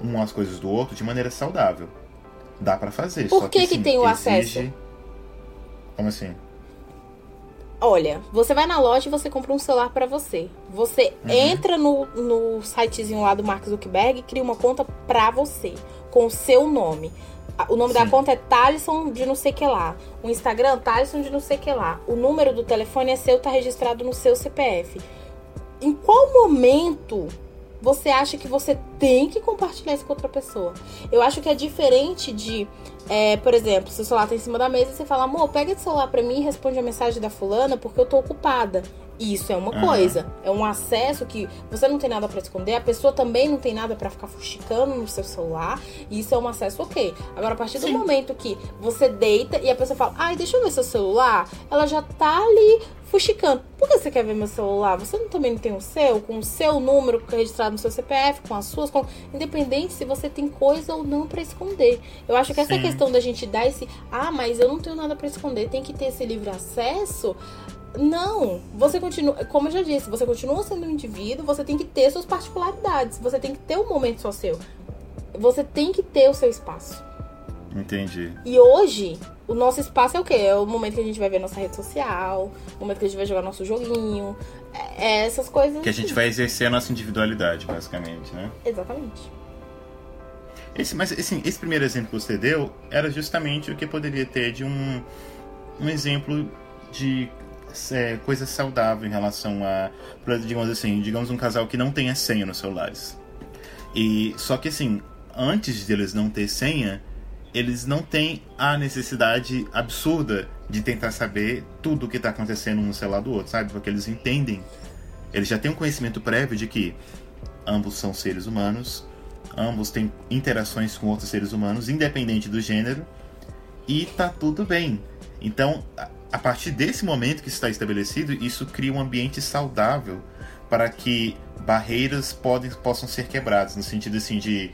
umas coisas do outro de maneira saudável. Dá para fazer.
Por que,
que,
que
assim,
tem o
exige-
acesso?
Como assim?
Olha, você vai na loja e você compra um celular pra você. Você
Uhum.
entra no, no sitezinho lá do Mark Zuckerberg e cria uma conta pra você, com o seu nome. O nome da
Sim.
conta é Thalisson de não sei que lá. O Instagram, Thalisson de não sei que lá. O número do telefone é seu, tá registrado no seu CPF. Em qual momento você acha que você tem que compartilhar isso com outra pessoa? Eu acho que é diferente de, é, por exemplo, seu celular tá em cima da mesa e você fala, amor, pega esse celular pra mim e responde a mensagem da fulana porque eu tô ocupada. Isso é uma
Aham.
coisa. É um acesso que você não tem nada pra esconder, a pessoa também não tem nada pra ficar fuxicando no seu celular. E isso é um acesso ok. Agora, a partir do
Sim.
momento que você deita e a pessoa fala, ai, deixa eu ver seu celular, ela já tá ali fuxicando. Por que você quer ver meu celular? Você não, também não tem o seu, com o seu número registrado no seu CPF, com as suas, com... independente se você tem coisa ou não pra esconder. Eu acho que essa
Sim.
questão da gente dar esse, ah, mas eu não tenho nada pra esconder, tem que ter esse livre acesso. Não, você continua, como eu já disse, você continua sendo um indivíduo, você tem que ter suas particularidades, você tem que ter um momento só seu. Você tem que ter o seu espaço.
Entendi.
E hoje, o nosso espaço é o quê? É o momento que a gente vai ver nossa rede social, o momento que a gente vai jogar nosso joguinho, é é essas coisas.
Que a gente vai exercer a nossa individualidade, basicamente, né?
Exatamente.
Esse, mas assim, esse primeiro exemplo que você deu era justamente o que poderia ter de um, um exemplo de é, coisa saudável em relação a, digamos assim, digamos um casal que não tenha senha nos celulares. E só que assim, antes deles não ter senha, eles não têm a necessidade absurda de tentar saber tudo o que está acontecendo no celular do outro, sabe? Porque eles entendem, eles já têm um conhecimento prévio de que ambos são seres humanos, ambos têm interações com outros seres humanos, independente do gênero, e tá tudo bem. Então, a- partir desse momento que está estabelecido, isso cria um ambiente saudável para que barreiras podem, possam ser quebradas, no sentido assim de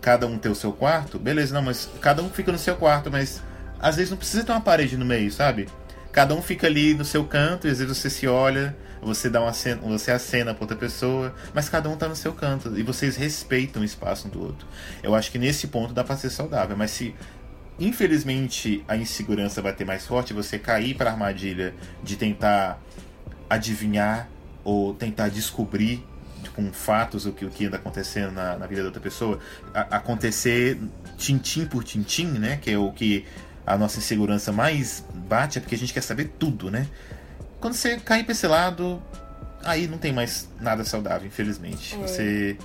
cada um ter o seu quarto, beleza, não, mas cada um fica no seu quarto, mas às vezes não precisa ter uma parede no meio, sabe? Cada um fica ali no seu canto, e às vezes você se olha, você dá uma cena, você acena pra outra pessoa, mas cada um tá no seu canto e vocês respeitam o espaço um do outro. Eu acho que nesse ponto dá pra ser saudável, mas se infelizmente a insegurança bater mais forte, você cair para armadilha de tentar adivinhar ou tentar descobrir com fatos o que, o que anda acontecendo na, na vida da outra pessoa, a- acontecer tintim por tintim, né? Que é o que a nossa insegurança mais bate, é porque a gente quer saber tudo, né? Quando você cair pra esse lado, aí não tem mais nada saudável, infelizmente.
É.
Você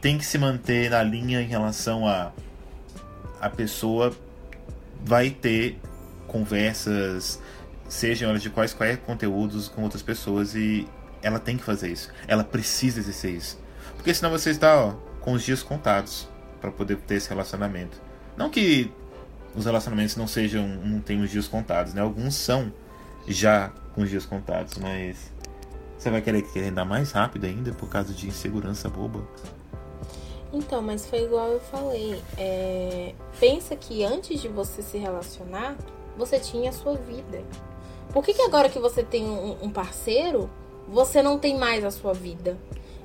tem que se manter na linha em relação a a pessoa vai ter conversas, sejam elas de quais quaisquer conteúdos com outras pessoas e ela tem que fazer isso. Ela precisa exercer isso. Porque senão você está ó, com os dias contados para poder ter esse relacionamento. Não que os relacionamentos não sejam, não tenham os dias contados, né? Alguns são já com os dias contados, mas você vai querer que ainda mais rápido ainda por causa de insegurança boba.
Então, mas foi igual eu falei. É, Pensa que antes de você se relacionar, você tinha a sua vida. Por que, que agora que você tem um, um parceiro, você não tem mais a sua vida?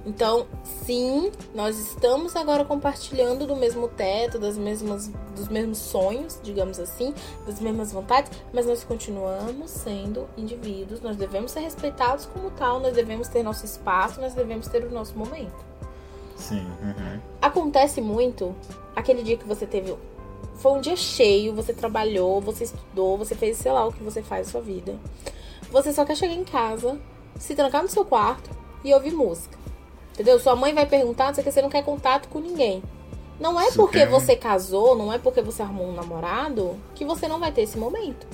Então, sim, nós estamos agora compartilhando do mesmo teto, das mesmas, dos mesmos sonhos, digamos assim, das mesmas vontades, mas nós continuamos sendo indivíduos, nós devemos ser respeitados como tal, nós devemos ter nosso espaço, nós devemos ter o nosso momento.
Sim. uhum.
Acontece muito aquele dia que você teve. Foi um dia cheio, você trabalhou, você estudou, você fez sei lá o que você faz na sua vida. Você só quer chegar em casa, se trancar no seu quarto e ouvir música. Entendeu? Sua mãe vai perguntar, não sei que, você não quer contato com ninguém. Não é porque você casou, não é porque você arrumou um namorado que você não vai ter esse momento.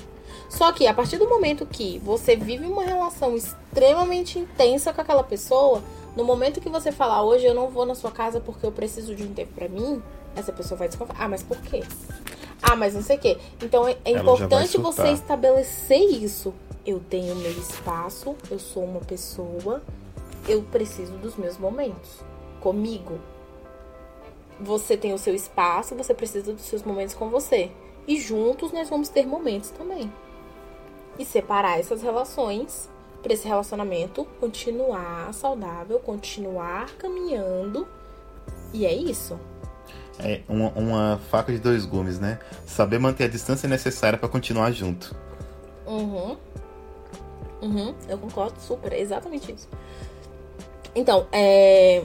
Só que a partir do momento que você vive uma relação extremamente intensa com aquela pessoa, no momento que você falar hoje eu não vou na sua casa porque eu preciso de um tempo pra mim, essa pessoa vai desconfiar. Ah, mas por quê? Ah, mas não sei o quê. Então é, é
Ela
importante você estabelecer isso. Eu tenho meu espaço, eu sou uma pessoa, eu preciso dos meus momentos comigo. Você tem o seu espaço, você precisa dos seus momentos com você. E juntos nós vamos ter momentos também. E separar essas relações para esse relacionamento continuar saudável, continuar caminhando. E é isso.
É uma, uma faca de dois gumes, né? Saber manter a distância necessária para continuar junto.
Uhum. Uhum, eu concordo super, é exatamente isso. Então, é.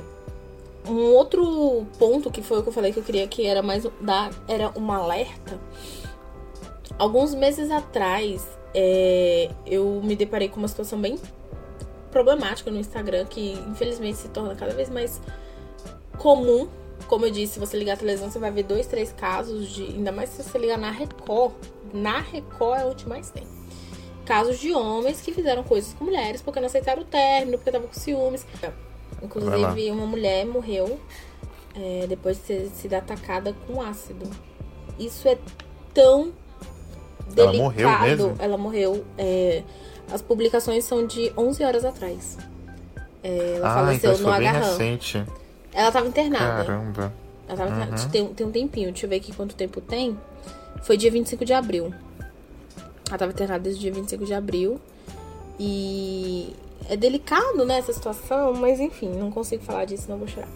Um outro ponto que foi o que eu falei que eu queria que era mais dar era um alerta. Alguns meses atrás, é, eu me deparei com uma situação bem problemática no Instagram que infelizmente se torna cada vez mais comum. Como eu disse, se você ligar a televisão, você vai ver dois, três casos de. Ainda mais se você ligar na Record. Na Record é onde mais tem. Casos de homens que fizeram coisas com mulheres porque não aceitaram o término, porque estavam com ciúmes. Inclusive, uma mulher morreu é, depois de ter sido atacada com ácido. Isso é tão delicado. Ela morreu mesmo? Ela morreu. É, as publicações são de 11 horas atrás. É, ela ah, faleceu então no agarrão. Recente. Ela tava internada.
Caramba.
Ela tava uhum. tem, tem um tempinho, deixa eu ver aqui quanto tempo tem. Foi dia 25 de abril. Ela tava internada desde o dia 25 de abril. E é delicado, né, essa situação, mas enfim, não consigo falar disso, não vou chorar.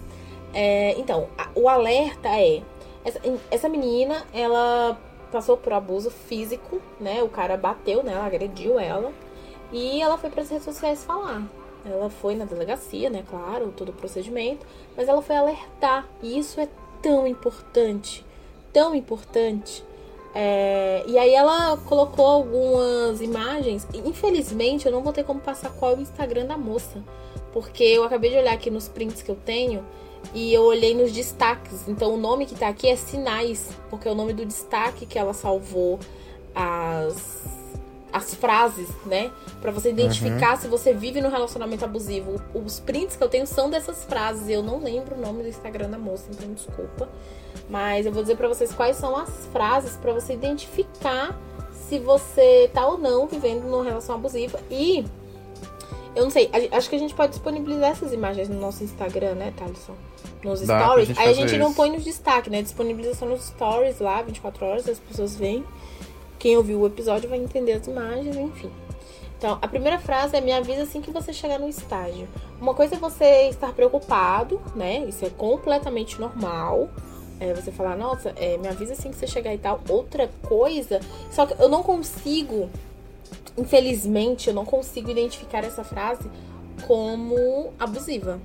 É, então, a, o alerta é: essa, essa menina, ela passou por abuso físico, né? O cara bateu nela, agrediu ela. E ela foi para as redes sociais falar. Ela foi na delegacia, né? Claro, todo o procedimento. Mas ela foi alertar. E isso é tão importante. Tão importante. É, e aí ela colocou algumas imagens. Infelizmente, eu não vou ter como passar qual é o Instagram da moça. Porque eu acabei de olhar aqui nos prints que eu tenho e eu olhei nos destaques. Então o nome que tá aqui é Sinais, porque é o nome do destaque que ela salvou as as frases, né? Para você identificar uhum. se você vive num relacionamento abusivo. Os prints que eu tenho são dessas frases. Eu não lembro o nome do Instagram da moça, então desculpa. Mas eu vou dizer para vocês quais são as frases para você identificar se você tá ou não vivendo numa relação abusiva. E eu não sei, acho que a gente pode disponibilizar essas imagens no nosso Instagram, né, Thaleson? Nos Dá stories. Aí a gente não põe nos destaque, né? Disponibilização nos stories lá, 24 horas, as pessoas veem. Quem ouviu o episódio vai entender as imagens, enfim. Então, a primeira frase é me avisa assim que você chegar no estágio. Uma coisa é você estar preocupado, né? Isso é completamente normal. É você falar, nossa, é, me avisa assim que você chegar e tal. Outra coisa, só que eu não consigo infelizmente, eu não consigo identificar essa frase como abusiva.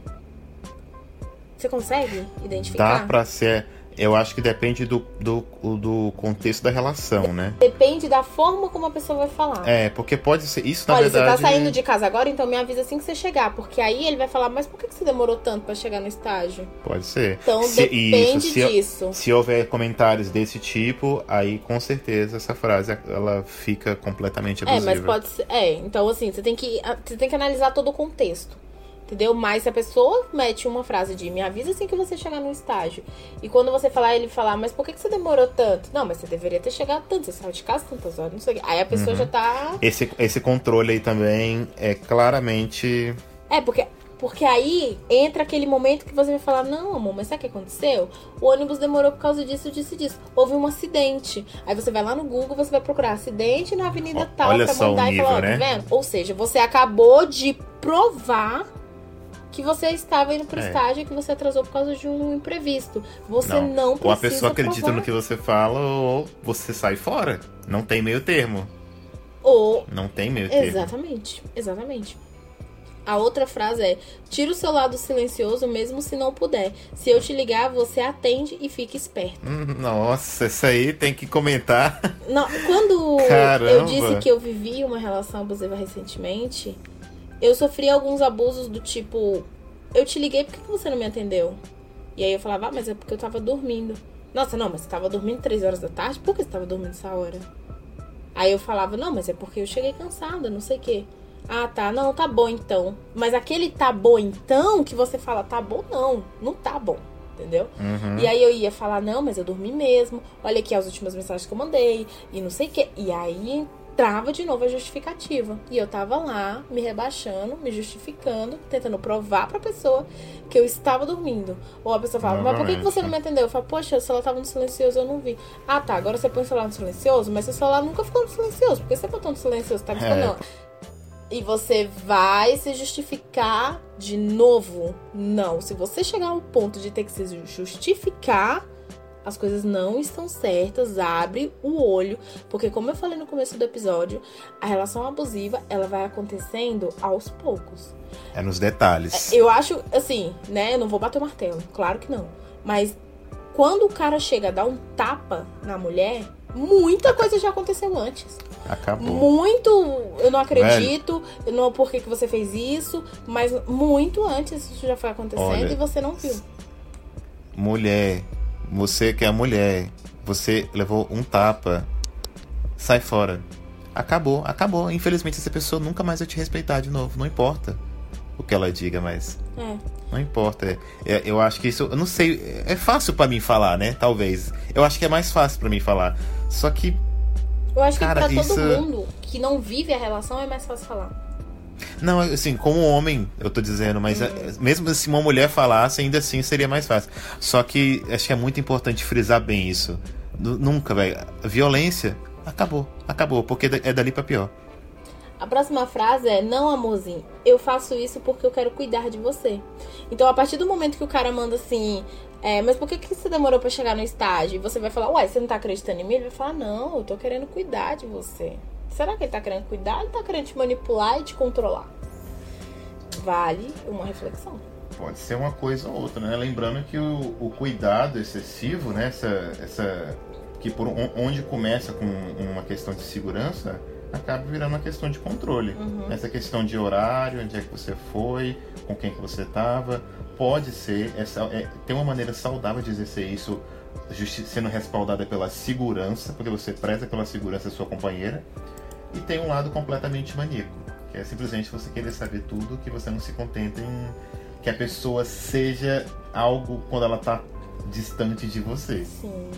Você consegue identificar?
Dá pra ser eu acho que depende do, do, do contexto da relação, né?
Depende da forma como a pessoa vai falar.
É, porque pode ser. Isso na
Olha,
verdade.
você tá saindo de casa agora, então me avisa assim que você chegar. Porque aí ele vai falar, mas por que você demorou tanto para chegar no estágio?
Pode ser.
Então se, depende isso, se,
disso. Se houver comentários desse tipo, aí com certeza essa frase ela fica completamente abusiva.
É, mas pode ser. É, então assim, você tem que, você tem que analisar todo o contexto. Entendeu? Mas se a pessoa mete uma frase de me avisa assim que você chegar no estágio. E quando você falar, ele falar, mas por que, que você demorou tanto? Não, mas você deveria ter chegado tanto, você saiu de casa tantas horas, não sei o que. Aí a pessoa uhum. já tá.
Esse, esse controle aí também é claramente.
É, porque porque aí entra aquele momento que você vai falar: Não, amor, mas sabe o que aconteceu? O ônibus demorou por causa disso, disso e disso. Houve um acidente. Aí você vai lá no Google, você vai procurar acidente na avenida tal
Olha pra mandar e falar:
né? tá vendo? Ou seja, você acabou de provar que você estava indo pro é. estágio que você atrasou por causa de um imprevisto. Você não, não precisa.
Ou a pessoa acredita provar. no que você fala, ou você sai fora. Não tem meio termo.
Ou.
Não tem meio termo.
Exatamente, exatamente. A outra frase é: tira o seu lado silencioso mesmo se não puder. Se eu te ligar, você atende e fica esperto.
Hum, nossa, isso aí tem que comentar.
Não, quando Caramba. eu disse que eu vivi uma relação abusiva recentemente, eu sofri alguns abusos do tipo, eu te liguei, por que você não me atendeu? E aí eu falava, ah, mas é porque eu tava dormindo. Nossa, não, mas você tava dormindo 3 horas da tarde? Por que você tava dormindo essa hora? Aí eu falava, não, mas é porque eu cheguei cansada, não sei o quê. Ah, tá, não, tá bom então. Mas aquele tá bom então, que você fala, tá bom, não, não tá bom, entendeu? Uhum. E aí eu ia falar, não, mas eu dormi mesmo, olha aqui as últimas mensagens que eu mandei, e não sei o quê. E aí trava de novo a justificativa. E eu tava lá, me rebaixando, me justificando, tentando provar pra pessoa que eu estava dormindo. Ou a pessoa fala, mas por que, você não me atendeu? Eu falo, poxa, o celular tava no silencioso, eu não vi. Ah, tá, agora você põe o celular no silencioso, mas seu celular nunca ficou no silencioso. Por que você botou no silencioso? Tá me é. E você vai se justificar de novo? Não. Se você chegar ao ponto de ter que se justificar, as coisas não estão certas, abre o olho, porque como eu falei no começo do episódio, a relação abusiva, ela vai acontecendo aos poucos.
É nos detalhes.
Eu acho, assim, né, eu não vou bater o martelo, claro que não, mas quando o cara chega a dar um tapa na mulher, muita coisa já aconteceu antes.
Acabou.
Muito, eu não acredito, eu não por que, que você fez isso, mas muito antes isso já foi acontecendo
Olha,
e você não viu.
Mulher, você que é mulher, você levou um tapa, sai fora. Acabou, acabou. Infelizmente essa pessoa nunca mais vai te respeitar de novo. Não importa o que ela diga, mas
É.
não importa. É, eu acho que isso, eu não sei, é fácil pra mim falar, né? Talvez. Eu acho que é mais fácil pra mim falar. Só que
Eu acho
Cara,
que pra todo
isso-
mundo que não vive a relação é mais fácil falar.
Não, assim, como homem, eu tô dizendo, mas é, mesmo se uma mulher falasse, ainda assim seria mais fácil. Só que acho que é muito importante frisar bem isso. Nu- Nunca, velho. Violência, acabou. Acabou, porque é dali pra pior.
A próxima frase é: Não, amorzinho, eu faço isso porque eu quero cuidar de você. Então, a partir do momento que o cara manda assim, é, mas por que, que você demorou pra chegar no estágio? E você vai falar, ué, você não tá acreditando em mim? Ele vai falar, não, eu tô querendo cuidar de você. Será que ele tá querendo cuidar ou tá querendo te manipular e te controlar? Vale uma reflexão.
Pode ser uma coisa ou outra, né? Lembrando que o, o cuidado excessivo, né? Essa, essa, que por on- onde começa com uma questão de segurança, acaba virando uma questão de controle. Essa questão de horário, onde é que você foi, com quem que você estava, pode ser, essa, é, tem uma maneira saudável de exercer isso, sendo respaldada pela segurança, porque você preza pela segurança da sua companheira, e tem um lado completamente maníaco, que é simplesmente você querer saber tudo, que você não se contenta em que a pessoa seja algo quando ela tá distante de você.
Sim.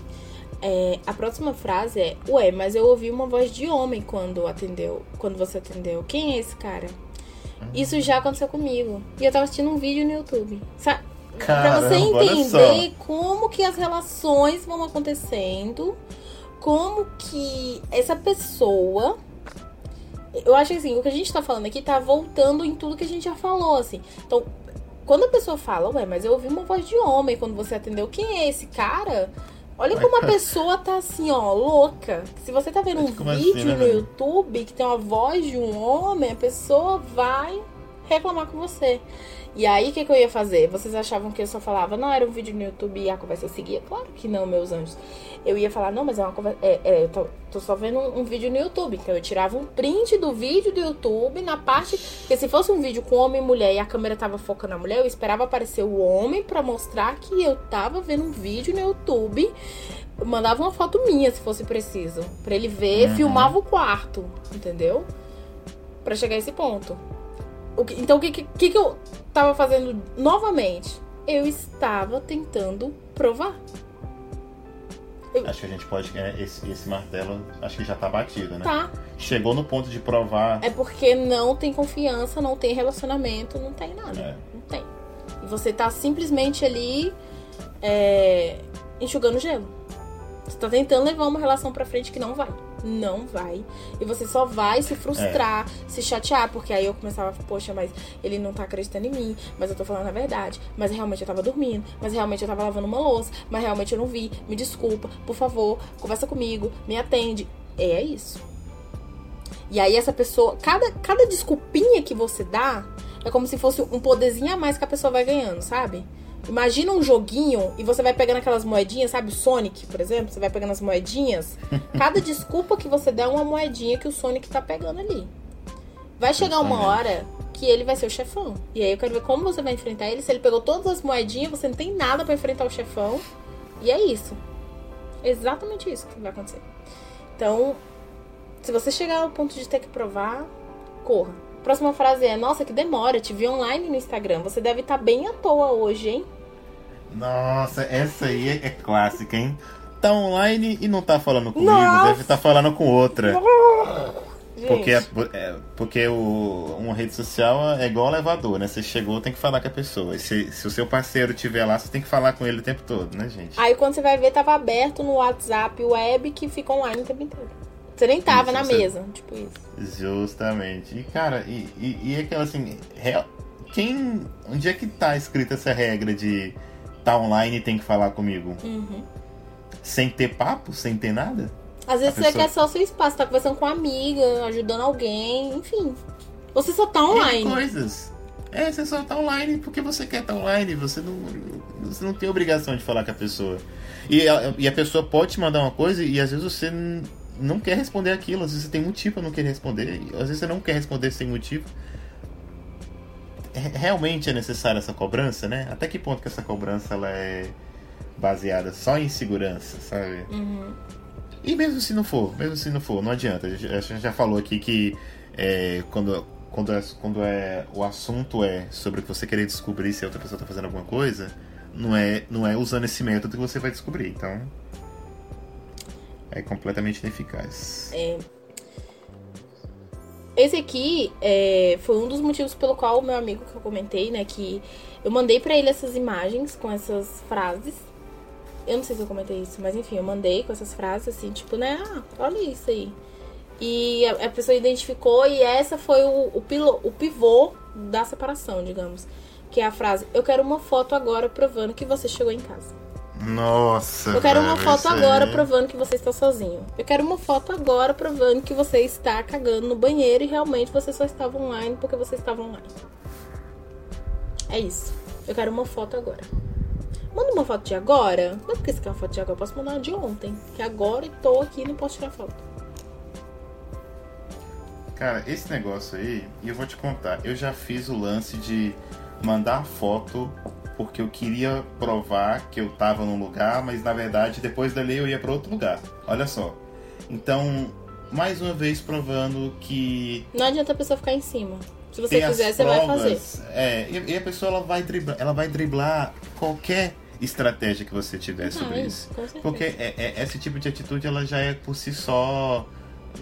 É, a próxima frase é: Ué, mas eu ouvi uma voz de homem quando atendeu, quando você atendeu. Quem é esse cara? Isso já aconteceu comigo. E eu tava assistindo um vídeo no YouTube. Sa pra você
Caramba,
entender como que as relações vão acontecendo, como que essa pessoa. Eu acho que assim, o que a gente tá falando aqui tá voltando em tudo que a gente já falou, assim. Então, quando a pessoa fala, ué, mas eu ouvi uma voz de homem quando você atendeu, quem é esse cara? Olha como a pessoa tá assim, ó, louca. Se você tá vendo um
assim,
vídeo
né,
no
velho?
YouTube que tem uma voz de um homem, a pessoa vai reclamar com você. E aí, o que, que eu ia fazer? Vocês achavam que eu só falava, não, era um vídeo no YouTube e a conversa seguia? Claro que não, meus anjos. Eu ia falar, não, mas é uma conversa. É, é, eu tô, tô só vendo um, um vídeo no YouTube. Então eu tirava um print do vídeo do YouTube na parte. Porque se fosse um vídeo com homem e mulher e a câmera tava focando na mulher, eu esperava aparecer o homem pra mostrar que eu tava vendo um vídeo no YouTube. Eu mandava uma foto minha, se fosse preciso. Pra ele ver,
Uhum.
filmava o quarto, entendeu? Pra chegar a esse ponto. O que- então, o que, que, que eu tava fazendo novamente? Eu estava tentando provar.
Acho que a gente pode. é, esse, esse martelo acho que já tá batido, né?
Tá.
Chegou no ponto de provar.
É porque não tem confiança, não tem relacionamento, não tem nada.
É.
Não tem. E você tá simplesmente ali é, enxugando gelo. Você tá tentando levar uma relação pra frente que não vai. Não vai. E você só vai se frustrar, se chatear, porque aí eu começava, poxa, mas ele não tá acreditando em mim, mas eu tô falando a verdade, mas realmente eu tava dormindo, mas realmente eu tava lavando uma louça, mas realmente eu não vi, me desculpa, por favor, conversa comigo, me atende. É isso. E aí essa pessoa, cada, cada desculpinha que você dá, é como se fosse um poderzinho a mais que a pessoa vai ganhando, sabe? Imagina um joguinho e você vai pegando aquelas moedinhas, sabe? O Sonic, por exemplo, você vai pegando as moedinhas. Cada desculpa que você der é uma moedinha que o Sonic tá pegando ali. Vai chegar uma hora que ele vai ser o chefão. E aí eu quero ver como você vai enfrentar ele. Se ele pegou todas as moedinhas, você não tem nada pra enfrentar o chefão. E é isso. Exatamente isso que vai acontecer. Então, se você chegar ao ponto de ter que provar, corra. Próxima frase é: Nossa, que demora, te vi online no Instagram. Você deve estar bem à toa hoje, hein?
Nossa, essa aí é, é clássica, hein? Tá online e não tá falando comigo,
Nossa!
deve estar falando com outra. Porque, é- é- porque o, uma rede social é igual elevador, né? Você chegou, tem que falar com a pessoa. E se, se o seu parceiro estiver lá, você tem que falar com ele o tempo todo, né, gente?
Aí quando você vai ver, tava aberto no WhatsApp web que fica online o tempo inteiro. Você nem tava
Isso,
na
você-
mesa, tipo isso.
Justamente. E, cara, e, e, e aquela assim, real- quem. Onde é que tá escrita essa regra de tá online e tem que falar comigo?
Uhum.
sem ter papo, sem ter nada.
Às vezes
pessoa...
você quer só o seu espaço, tá conversando com uma amiga, ajudando alguém, enfim. Você só tá online.
coisas. É, você só tá online porque você quer estar tá online. Você não, você não tem obrigação de falar com a pessoa. E a, e a pessoa pode te mandar uma coisa e às vezes você não quer responder aquilo. Às vezes você tem motivo pra não querer responder. Às vezes você não quer responder sem motivo. Realmente é necessária essa cobrança, né? Até que ponto que essa cobrança ela é baseada só em segurança, sabe?
Uhum.
E mesmo se não for, mesmo se não for, não adianta. A gente já falou aqui que é, quando, quando, é, quando é o assunto é sobre você querer descobrir se a outra pessoa está fazendo alguma coisa, não é, não é usando esse método que você vai descobrir. Então, é completamente ineficaz.
É. Esse aqui é, foi um dos motivos pelo qual o meu amigo que eu comentei, né, que eu mandei para ele essas imagens com essas frases. Eu não sei se eu comentei isso, mas enfim, eu mandei com essas frases assim, tipo, né, ah, olha isso aí. E a, a pessoa identificou e essa foi o, o, pilo, o pivô da separação, digamos. Que é a frase, eu quero uma foto agora provando que você chegou em casa.
Nossa.
Eu quero uma foto agora aí. provando que você está sozinho. Eu quero uma foto agora provando que você está cagando no banheiro e realmente você só estava online porque você estava online. É isso. Eu quero uma foto agora. Manda uma foto de agora. Não é porque você quer uma foto de agora, eu posso mandar uma de ontem. Que agora eu tô aqui e não posso tirar foto.
Cara, esse negócio aí, e eu vou te contar, eu já fiz o lance de mandar foto porque eu queria provar que eu tava num lugar, mas na verdade depois dali eu ia para outro lugar. Olha só. Então, mais uma vez provando que.
Não adianta a pessoa ficar em cima. Se você quiser, você vai fazer.
É, e a pessoa ela vai driblar, ela vai driblar qualquer estratégia que você tiver sobre isso. Porque é, é, esse tipo de atitude ela já é por si só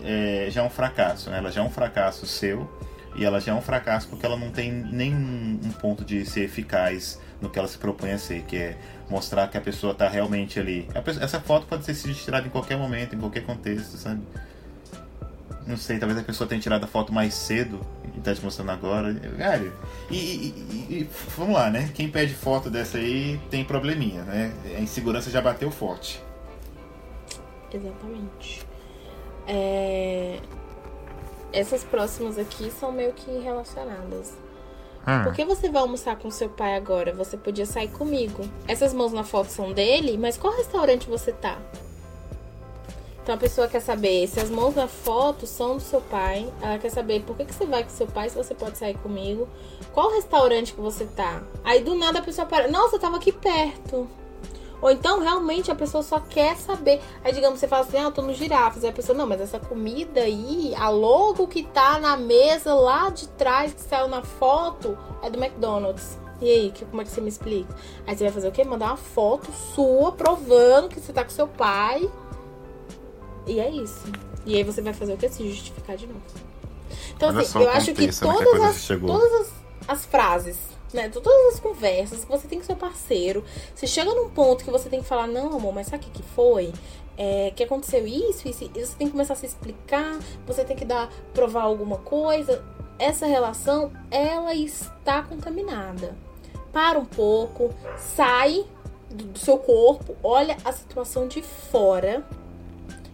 é, já é um fracasso, né? Ela já é um fracasso seu e ela já é um fracasso porque ela não tem nenhum um ponto de ser eficaz no que ela se propõe a ser, que é mostrar que a pessoa está realmente ali. Pessoa, essa foto pode ser tirada em qualquer momento, em qualquer contexto, sabe? Não sei, talvez a pessoa tenha tirado a foto mais cedo e tá te mostrando agora. Velho, e, e, e, vamos lá, né? Quem pede foto dessa aí tem probleminha, né? A insegurança já bateu forte.
Exatamente. É... Essas próximas aqui são meio que relacionadas.
Hum.
Por que você vai almoçar com seu pai agora? Você podia sair comigo. Essas mãos na foto são dele, mas qual restaurante você tá? Então a pessoa quer saber se as mãos na foto são do seu pai. Ela quer saber por que, que você vai com seu pai se você pode sair comigo. Qual restaurante que você tá? Aí do nada a pessoa para. Nossa, eu tava aqui perto. Ou então, realmente, a pessoa só quer saber. Aí, digamos, você fala assim, ah, eu tô no girafas. Aí a pessoa, não, mas essa comida aí, a logo que tá na mesa lá de trás, que saiu na foto, é do McDonald's. E aí, que, como é que você me explica? Aí você vai fazer o quê? Mandar uma foto sua provando que você tá com seu pai. E é isso. E aí você vai fazer o quê? Se justificar de novo. Então, Olha assim, eu acho que todas, as, todas as, as frases né? Todas as conversas que você tem com seu parceiro. Você chega num ponto que você tem que falar, não, amor, mas sabe o que foi? É, que aconteceu isso, isso, e você tem que começar a se explicar, você tem que dar, provar alguma coisa. Essa relação, ela está contaminada. Para um pouco, sai do seu corpo, olha a situação de fora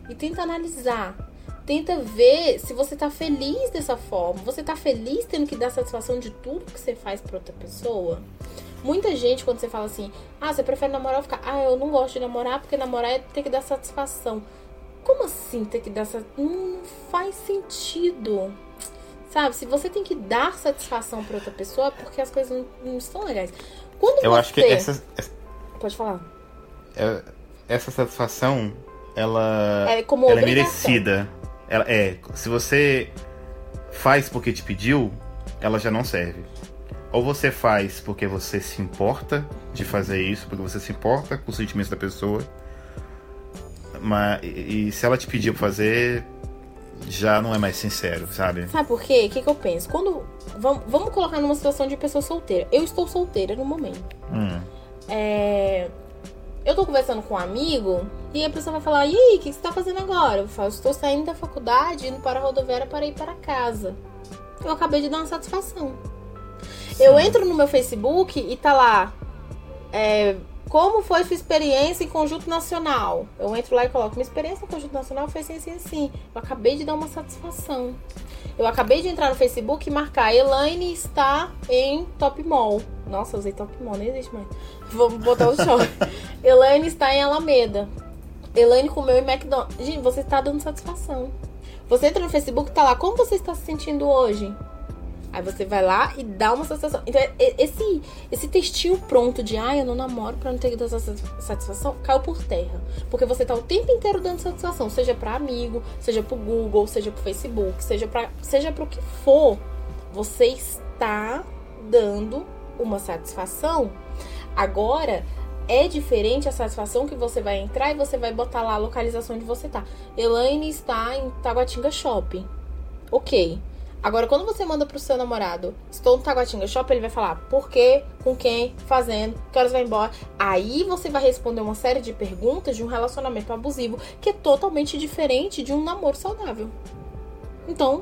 e tenta analisar tenta ver se você tá feliz dessa forma. Você tá feliz tendo que dar satisfação de tudo que você faz pra outra pessoa? Muita gente, quando você fala assim, ah, você prefere namorar ou ficar? Ah, eu não gosto de namorar porque namorar é ter que dar satisfação. Como assim ter que dar satisfação? Não faz sentido. Sabe, se você tem que dar satisfação pra outra pessoa, é porque as coisas não, não estão legais. Quando
eu
você...
acho que essa.
Pode falar.
É, essa satisfação, ela.
É como
ela é merecida ela, é, se você faz porque te pediu, ela já não serve. Ou você faz porque você se importa de fazer isso, porque você se importa com os sentimentos da pessoa. Mas, e, e se ela te pediu pra fazer, já não é mais sincero, sabe?
Sabe por quê? O que, que eu penso? Quando. Vamos, vamos colocar numa situação de pessoa solteira. Eu estou solteira no momento.
Hum.
É, eu tô conversando com um amigo e a pessoa vai falar: E aí, o que você tá fazendo agora? Eu falo: Estou saindo da faculdade, indo para a rodoviária para ir para casa. Eu acabei de dar uma satisfação. Sim. Eu entro no meu Facebook e tá lá. É, Como foi sua experiência em conjunto nacional? Eu entro lá e coloco: minha experiência em conjunto nacional foi assim, assim, assim. Eu acabei de dar uma satisfação. Eu acabei de entrar no Facebook e marcar: Elaine está em Top Mall. Nossa, usei Top Mall, nem existe mais. Vamos botar o show. Elaine está em Alameda. Elaine comeu em McDonald's. Gente, você está dando satisfação. Você entra no Facebook, tá lá. Como você está se sentindo hoje? Aí você vai lá e dá uma satisfação. Então, esse, esse textinho pronto de ah, eu não namoro pra não ter que dar satisfação, caiu por terra. Porque você tá o tempo inteiro dando satisfação, seja para amigo, seja pro Google, seja pro Facebook, seja para seja pro que for. Você está dando uma satisfação. Agora, é diferente a satisfação que você vai entrar e você vai botar lá a localização onde você tá. Elaine está em Taguatinga Shopping. Ok. Agora, quando você manda pro seu namorado, estou no Taguatinga Shopping, ele vai falar por quê, com quem, fazendo, que horas vai embora. Aí você vai responder uma série de perguntas de um relacionamento abusivo que é totalmente diferente de um namoro saudável. Então,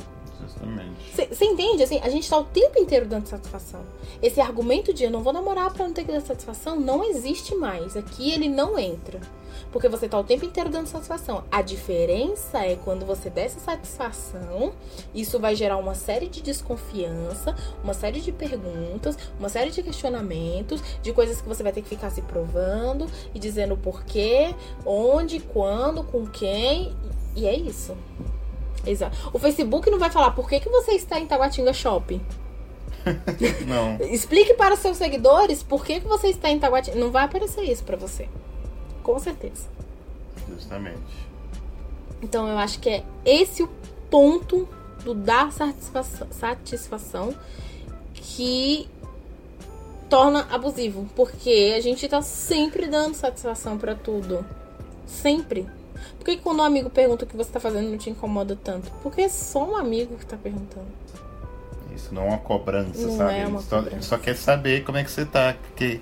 você entende? Assim, a gente tá o tempo inteiro dando satisfação. Esse argumento de eu não vou namorar pra não ter que dar satisfação não existe mais. Aqui ele não entra. Porque você tá o tempo inteiro dando satisfação. A diferença é quando você der essa satisfação, isso vai gerar uma série de desconfiança, uma série de perguntas, uma série de questionamentos, de coisas que você vai ter que ficar se provando e dizendo porquê, onde, quando, com quem. E é isso. Exato. O Facebook não vai falar por que, que você está em Taguatinga Shopping.
não.
Explique para os seus seguidores por que, que você está em Taguatinga. Não vai aparecer isso para você. Com certeza.
Justamente.
Então eu acho que é esse o ponto do dar satisfação, satisfação que torna abusivo. Porque a gente tá sempre dando satisfação para tudo. Sempre. Por que quando um amigo pergunta o que você tá fazendo não te incomoda tanto? Porque é só um amigo que tá perguntando.
Isso não é uma cobrança,
não
sabe?
É uma
só,
cobrança.
só quer saber como é que você tá. Porque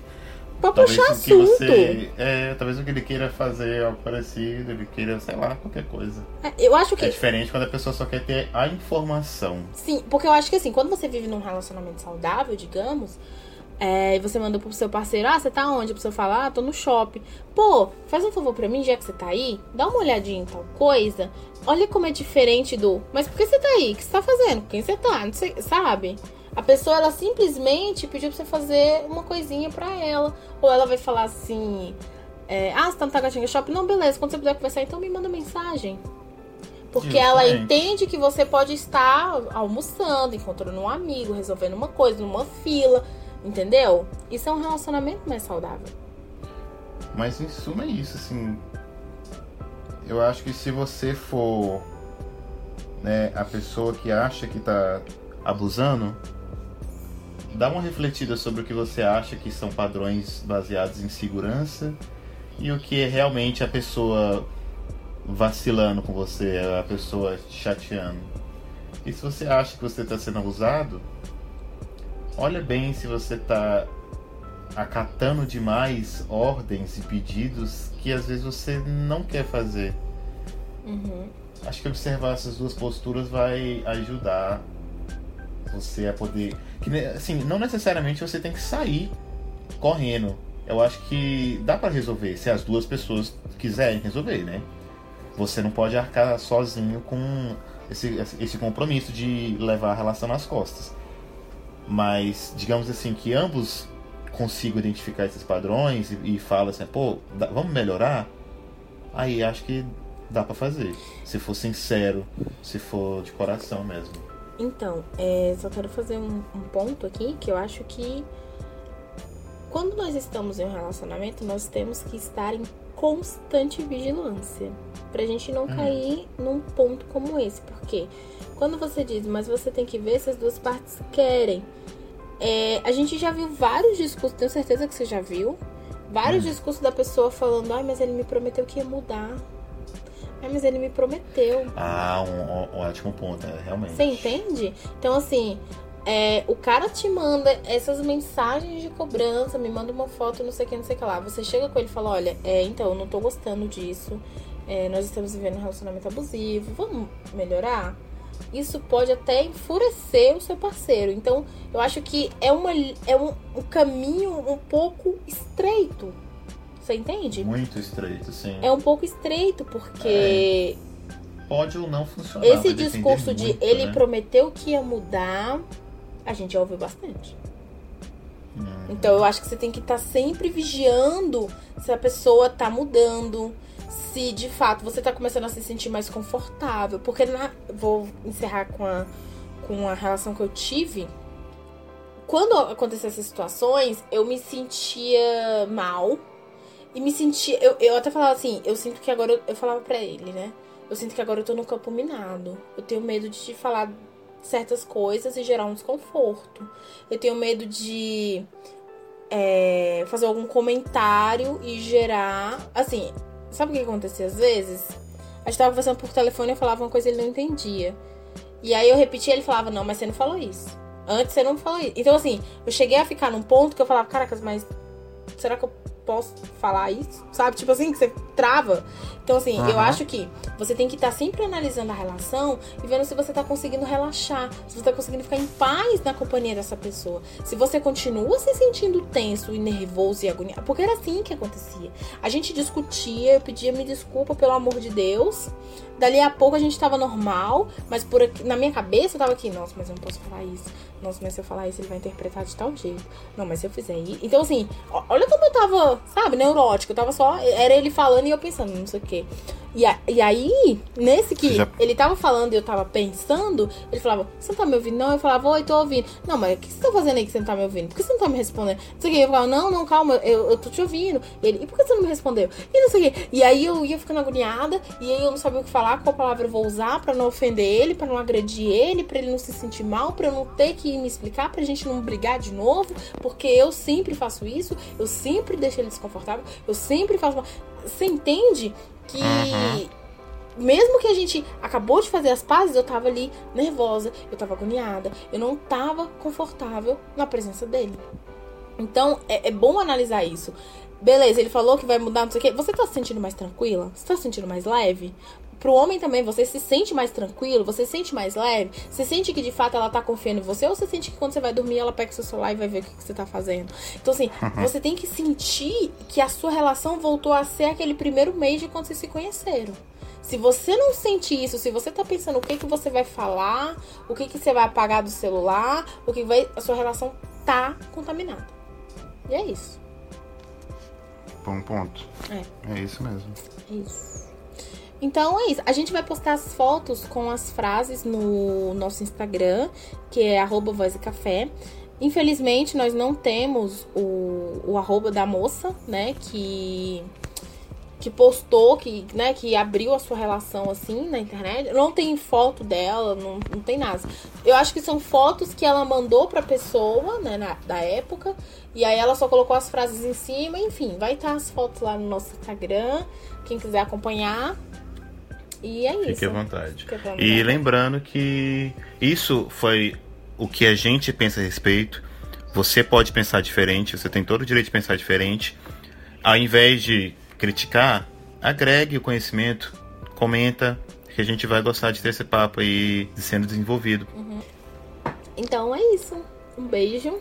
Pra puxar
o que
assunto.
você. É, talvez o que ele queira fazer algo parecido, ele queira, sei lá, qualquer coisa.
É, eu acho que.
É diferente quando a pessoa só quer ter a informação.
Sim, porque eu acho que assim, quando você vive num relacionamento saudável, digamos, é, e você manda pro seu parceiro, ah, você tá onde? A pessoa fala, ah, tô no shopping. Pô, faz um favor pra mim, já que você tá aí, dá uma olhadinha em tal coisa. Olha como é diferente do. Mas por que você tá aí? O que você tá fazendo? Quem você tá? Não sei, sabe? A pessoa, ela simplesmente pediu pra você fazer uma coisinha pra ela. Ou ela vai falar assim: é, Ah, você tá no Taguatinga Shopping? Não, beleza. Quando você puder conversar, então me manda mensagem. Porque ela entende que você pode estar almoçando, encontrando um amigo, resolvendo uma coisa, numa fila. Entendeu? Isso é um relacionamento mais saudável.
Mas em suma é isso, assim. Eu acho que se você for né, a pessoa que acha que tá abusando, dá uma refletida sobre o que você acha que são padrões baseados em segurança e o que é realmente a pessoa vacilando com você, a pessoa te chateando. E se você acha que você está sendo abusado, olha bem se você está acatando demais ordens e pedidos que às vezes você não quer fazer.
Uhum.
Acho que observar essas duas posturas vai ajudar você a poder. Que, assim, não necessariamente você tem que sair correndo. Eu acho que dá pra resolver se as duas pessoas quiserem resolver, né? Você não pode arcar sozinho com esse, esse compromisso de levar a relação nas costas. Mas, digamos assim, que ambos consigam identificar esses padrões e, e falam assim, pô, dá- vamos melhorar? Aí acho que dá pra fazer. Se for sincero, se for de coração mesmo.
Então, é, só quero fazer um, um ponto aqui que eu acho que quando nós estamos em um relacionamento, nós temos que estar em constante vigilância. Pra gente não
Uhum.
cair num ponto como esse. Porque quando você diz, mas você tem que ver se as duas partes querem. É, a gente já viu vários discursos, tenho certeza que você já viu. Vários
Hum.
discursos da pessoa falando, ai, mas ele me prometeu que ia mudar. Ai, mas ele me prometeu.
Ah, um, um- um ótimo ponto, é, realmente.
Você entende? Então, assim, é, o cara te manda essas mensagens de cobrança, me manda uma foto, não sei o que, não sei o que lá. Você chega com ele e fala, olha, é, então, eu não tô gostando disso. É, nós estamos vivendo um relacionamento abusivo, vamos melhorar? Isso pode até enfurecer o seu parceiro. Então, eu acho que é, uma, é um, um caminho um pouco estreito. Você entende?
Muito estreito, sim.
É um pouco estreito, porque.
É. Pode ou não funcionar.
Esse discurso de
muito,
ele
né?
prometeu que ia mudar, a gente já ouviu bastante.
Hum.
Então eu acho que você tem que estar tá sempre vigiando se a pessoa tá mudando, se de fato você tá começando a se sentir mais confortável. Porque na... vou encerrar com a, com a relação que eu tive. Quando aconteciam essas situações, eu me sentia mal. E me sentia. Eu, eu até falava assim, eu sinto que agora. Eu, eu falava pra ele, né? Eu sinto que agora eu tô no campo minado. Eu tenho medo de te falar certas coisas e gerar um desconforto. Eu tenho medo de é, fazer algum comentário e gerar. Assim, sabe o que acontecia às vezes? A gente tava conversando por telefone e eu falava uma coisa e ele não entendia. E aí eu repetia ele falava, não, mas você não falou isso. Antes você não falou isso. Então, assim, eu cheguei a ficar num ponto que eu falava, caracas, mas será que eu posso falar isso? Sabe? Tipo assim, que você trava. Então, assim, uhum. eu acho que você tem que estar tá sempre analisando a relação e vendo se você tá conseguindo relaxar, se você tá conseguindo ficar em paz na companhia dessa pessoa. Se você continua se sentindo tenso e nervoso e agoniado. Porque era assim que acontecia. A gente discutia, eu pedia me desculpa pelo amor de Deus. Dali a pouco a gente tava normal, mas por aqui, na minha cabeça eu tava aqui, nossa, mas eu não posso falar isso. Nossa, mas se eu falar isso, ele vai interpretar de tal jeito. Não, mas se eu fizer isso. Então, assim, olha como eu tava, sabe, neurótico. Eu tava só. Era ele falando e eu pensando, não sei o quê. E, a, e aí, nesse que já... ele tava falando e eu tava pensando, ele falava, você não tá me ouvindo? Não, eu falava, oi, tô ouvindo. Não, mas o que você tá fazendo aí que você não tá me ouvindo? Por que você não tá me respondendo? Não sei o que. Eu falava, não, não, calma, eu, eu tô te ouvindo. Ele, e por que você não me respondeu? E não sei o que. E aí eu ia ficando agoniada, e aí eu não sabia o que falar, qual palavra eu vou usar pra não ofender ele, pra não agredir ele, pra ele não se sentir mal, pra eu não ter que me explicar, pra gente não brigar de novo, porque eu sempre faço isso, eu sempre deixo ele desconfortável, eu sempre faço. Você entende que uhum. mesmo que a gente acabou de fazer as pazes, eu tava ali nervosa, eu tava agoniada, eu não tava confortável na presença dele. Então é, é bom analisar isso. Beleza, ele falou que vai mudar, não sei o quê. Você tá se sentindo mais tranquila? Você tá se sentindo mais leve? Pro homem também, você se sente mais tranquilo? Você se sente mais leve? Você sente que de fato ela tá confiando em você? Ou você sente que quando você vai dormir ela pega o seu celular e vai ver o que, que você tá fazendo? Então, assim, uhum. você tem que sentir que a sua relação voltou a ser aquele primeiro mês de quando vocês se conheceram. Se você não sente isso, se você tá pensando o que, que você vai falar, o que, que você vai apagar do celular, o que vai. A sua relação tá contaminada. E é isso.
Bom ponto.
É.
É isso mesmo.
É isso. Então é isso. A gente vai postar as fotos com as frases no nosso Instagram, que é arroba Café. Infelizmente, nós não temos o, o arroba da moça, né? Que, que postou, que, né, que abriu a sua relação assim na internet. Não tem foto dela, não, não tem nada. Eu acho que são fotos que ela mandou pra pessoa, né, na, da época. E aí ela só colocou as frases em cima. Enfim, vai estar as fotos lá no nosso Instagram. Quem quiser acompanhar, e é isso.
Fique à vontade. Fique à vontade. E lembrando que isso foi o que a gente pensa a respeito. Você pode pensar diferente, você tem todo o direito de pensar diferente. Ao invés de criticar, agregue o conhecimento, comenta, que a gente vai gostar de ter esse papo aí sendo desenvolvido.
Uhum. Então é isso. Um beijo.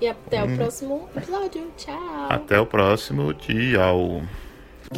E até hum. o próximo episódio. Tchau.
Até o próximo. Tchau. あ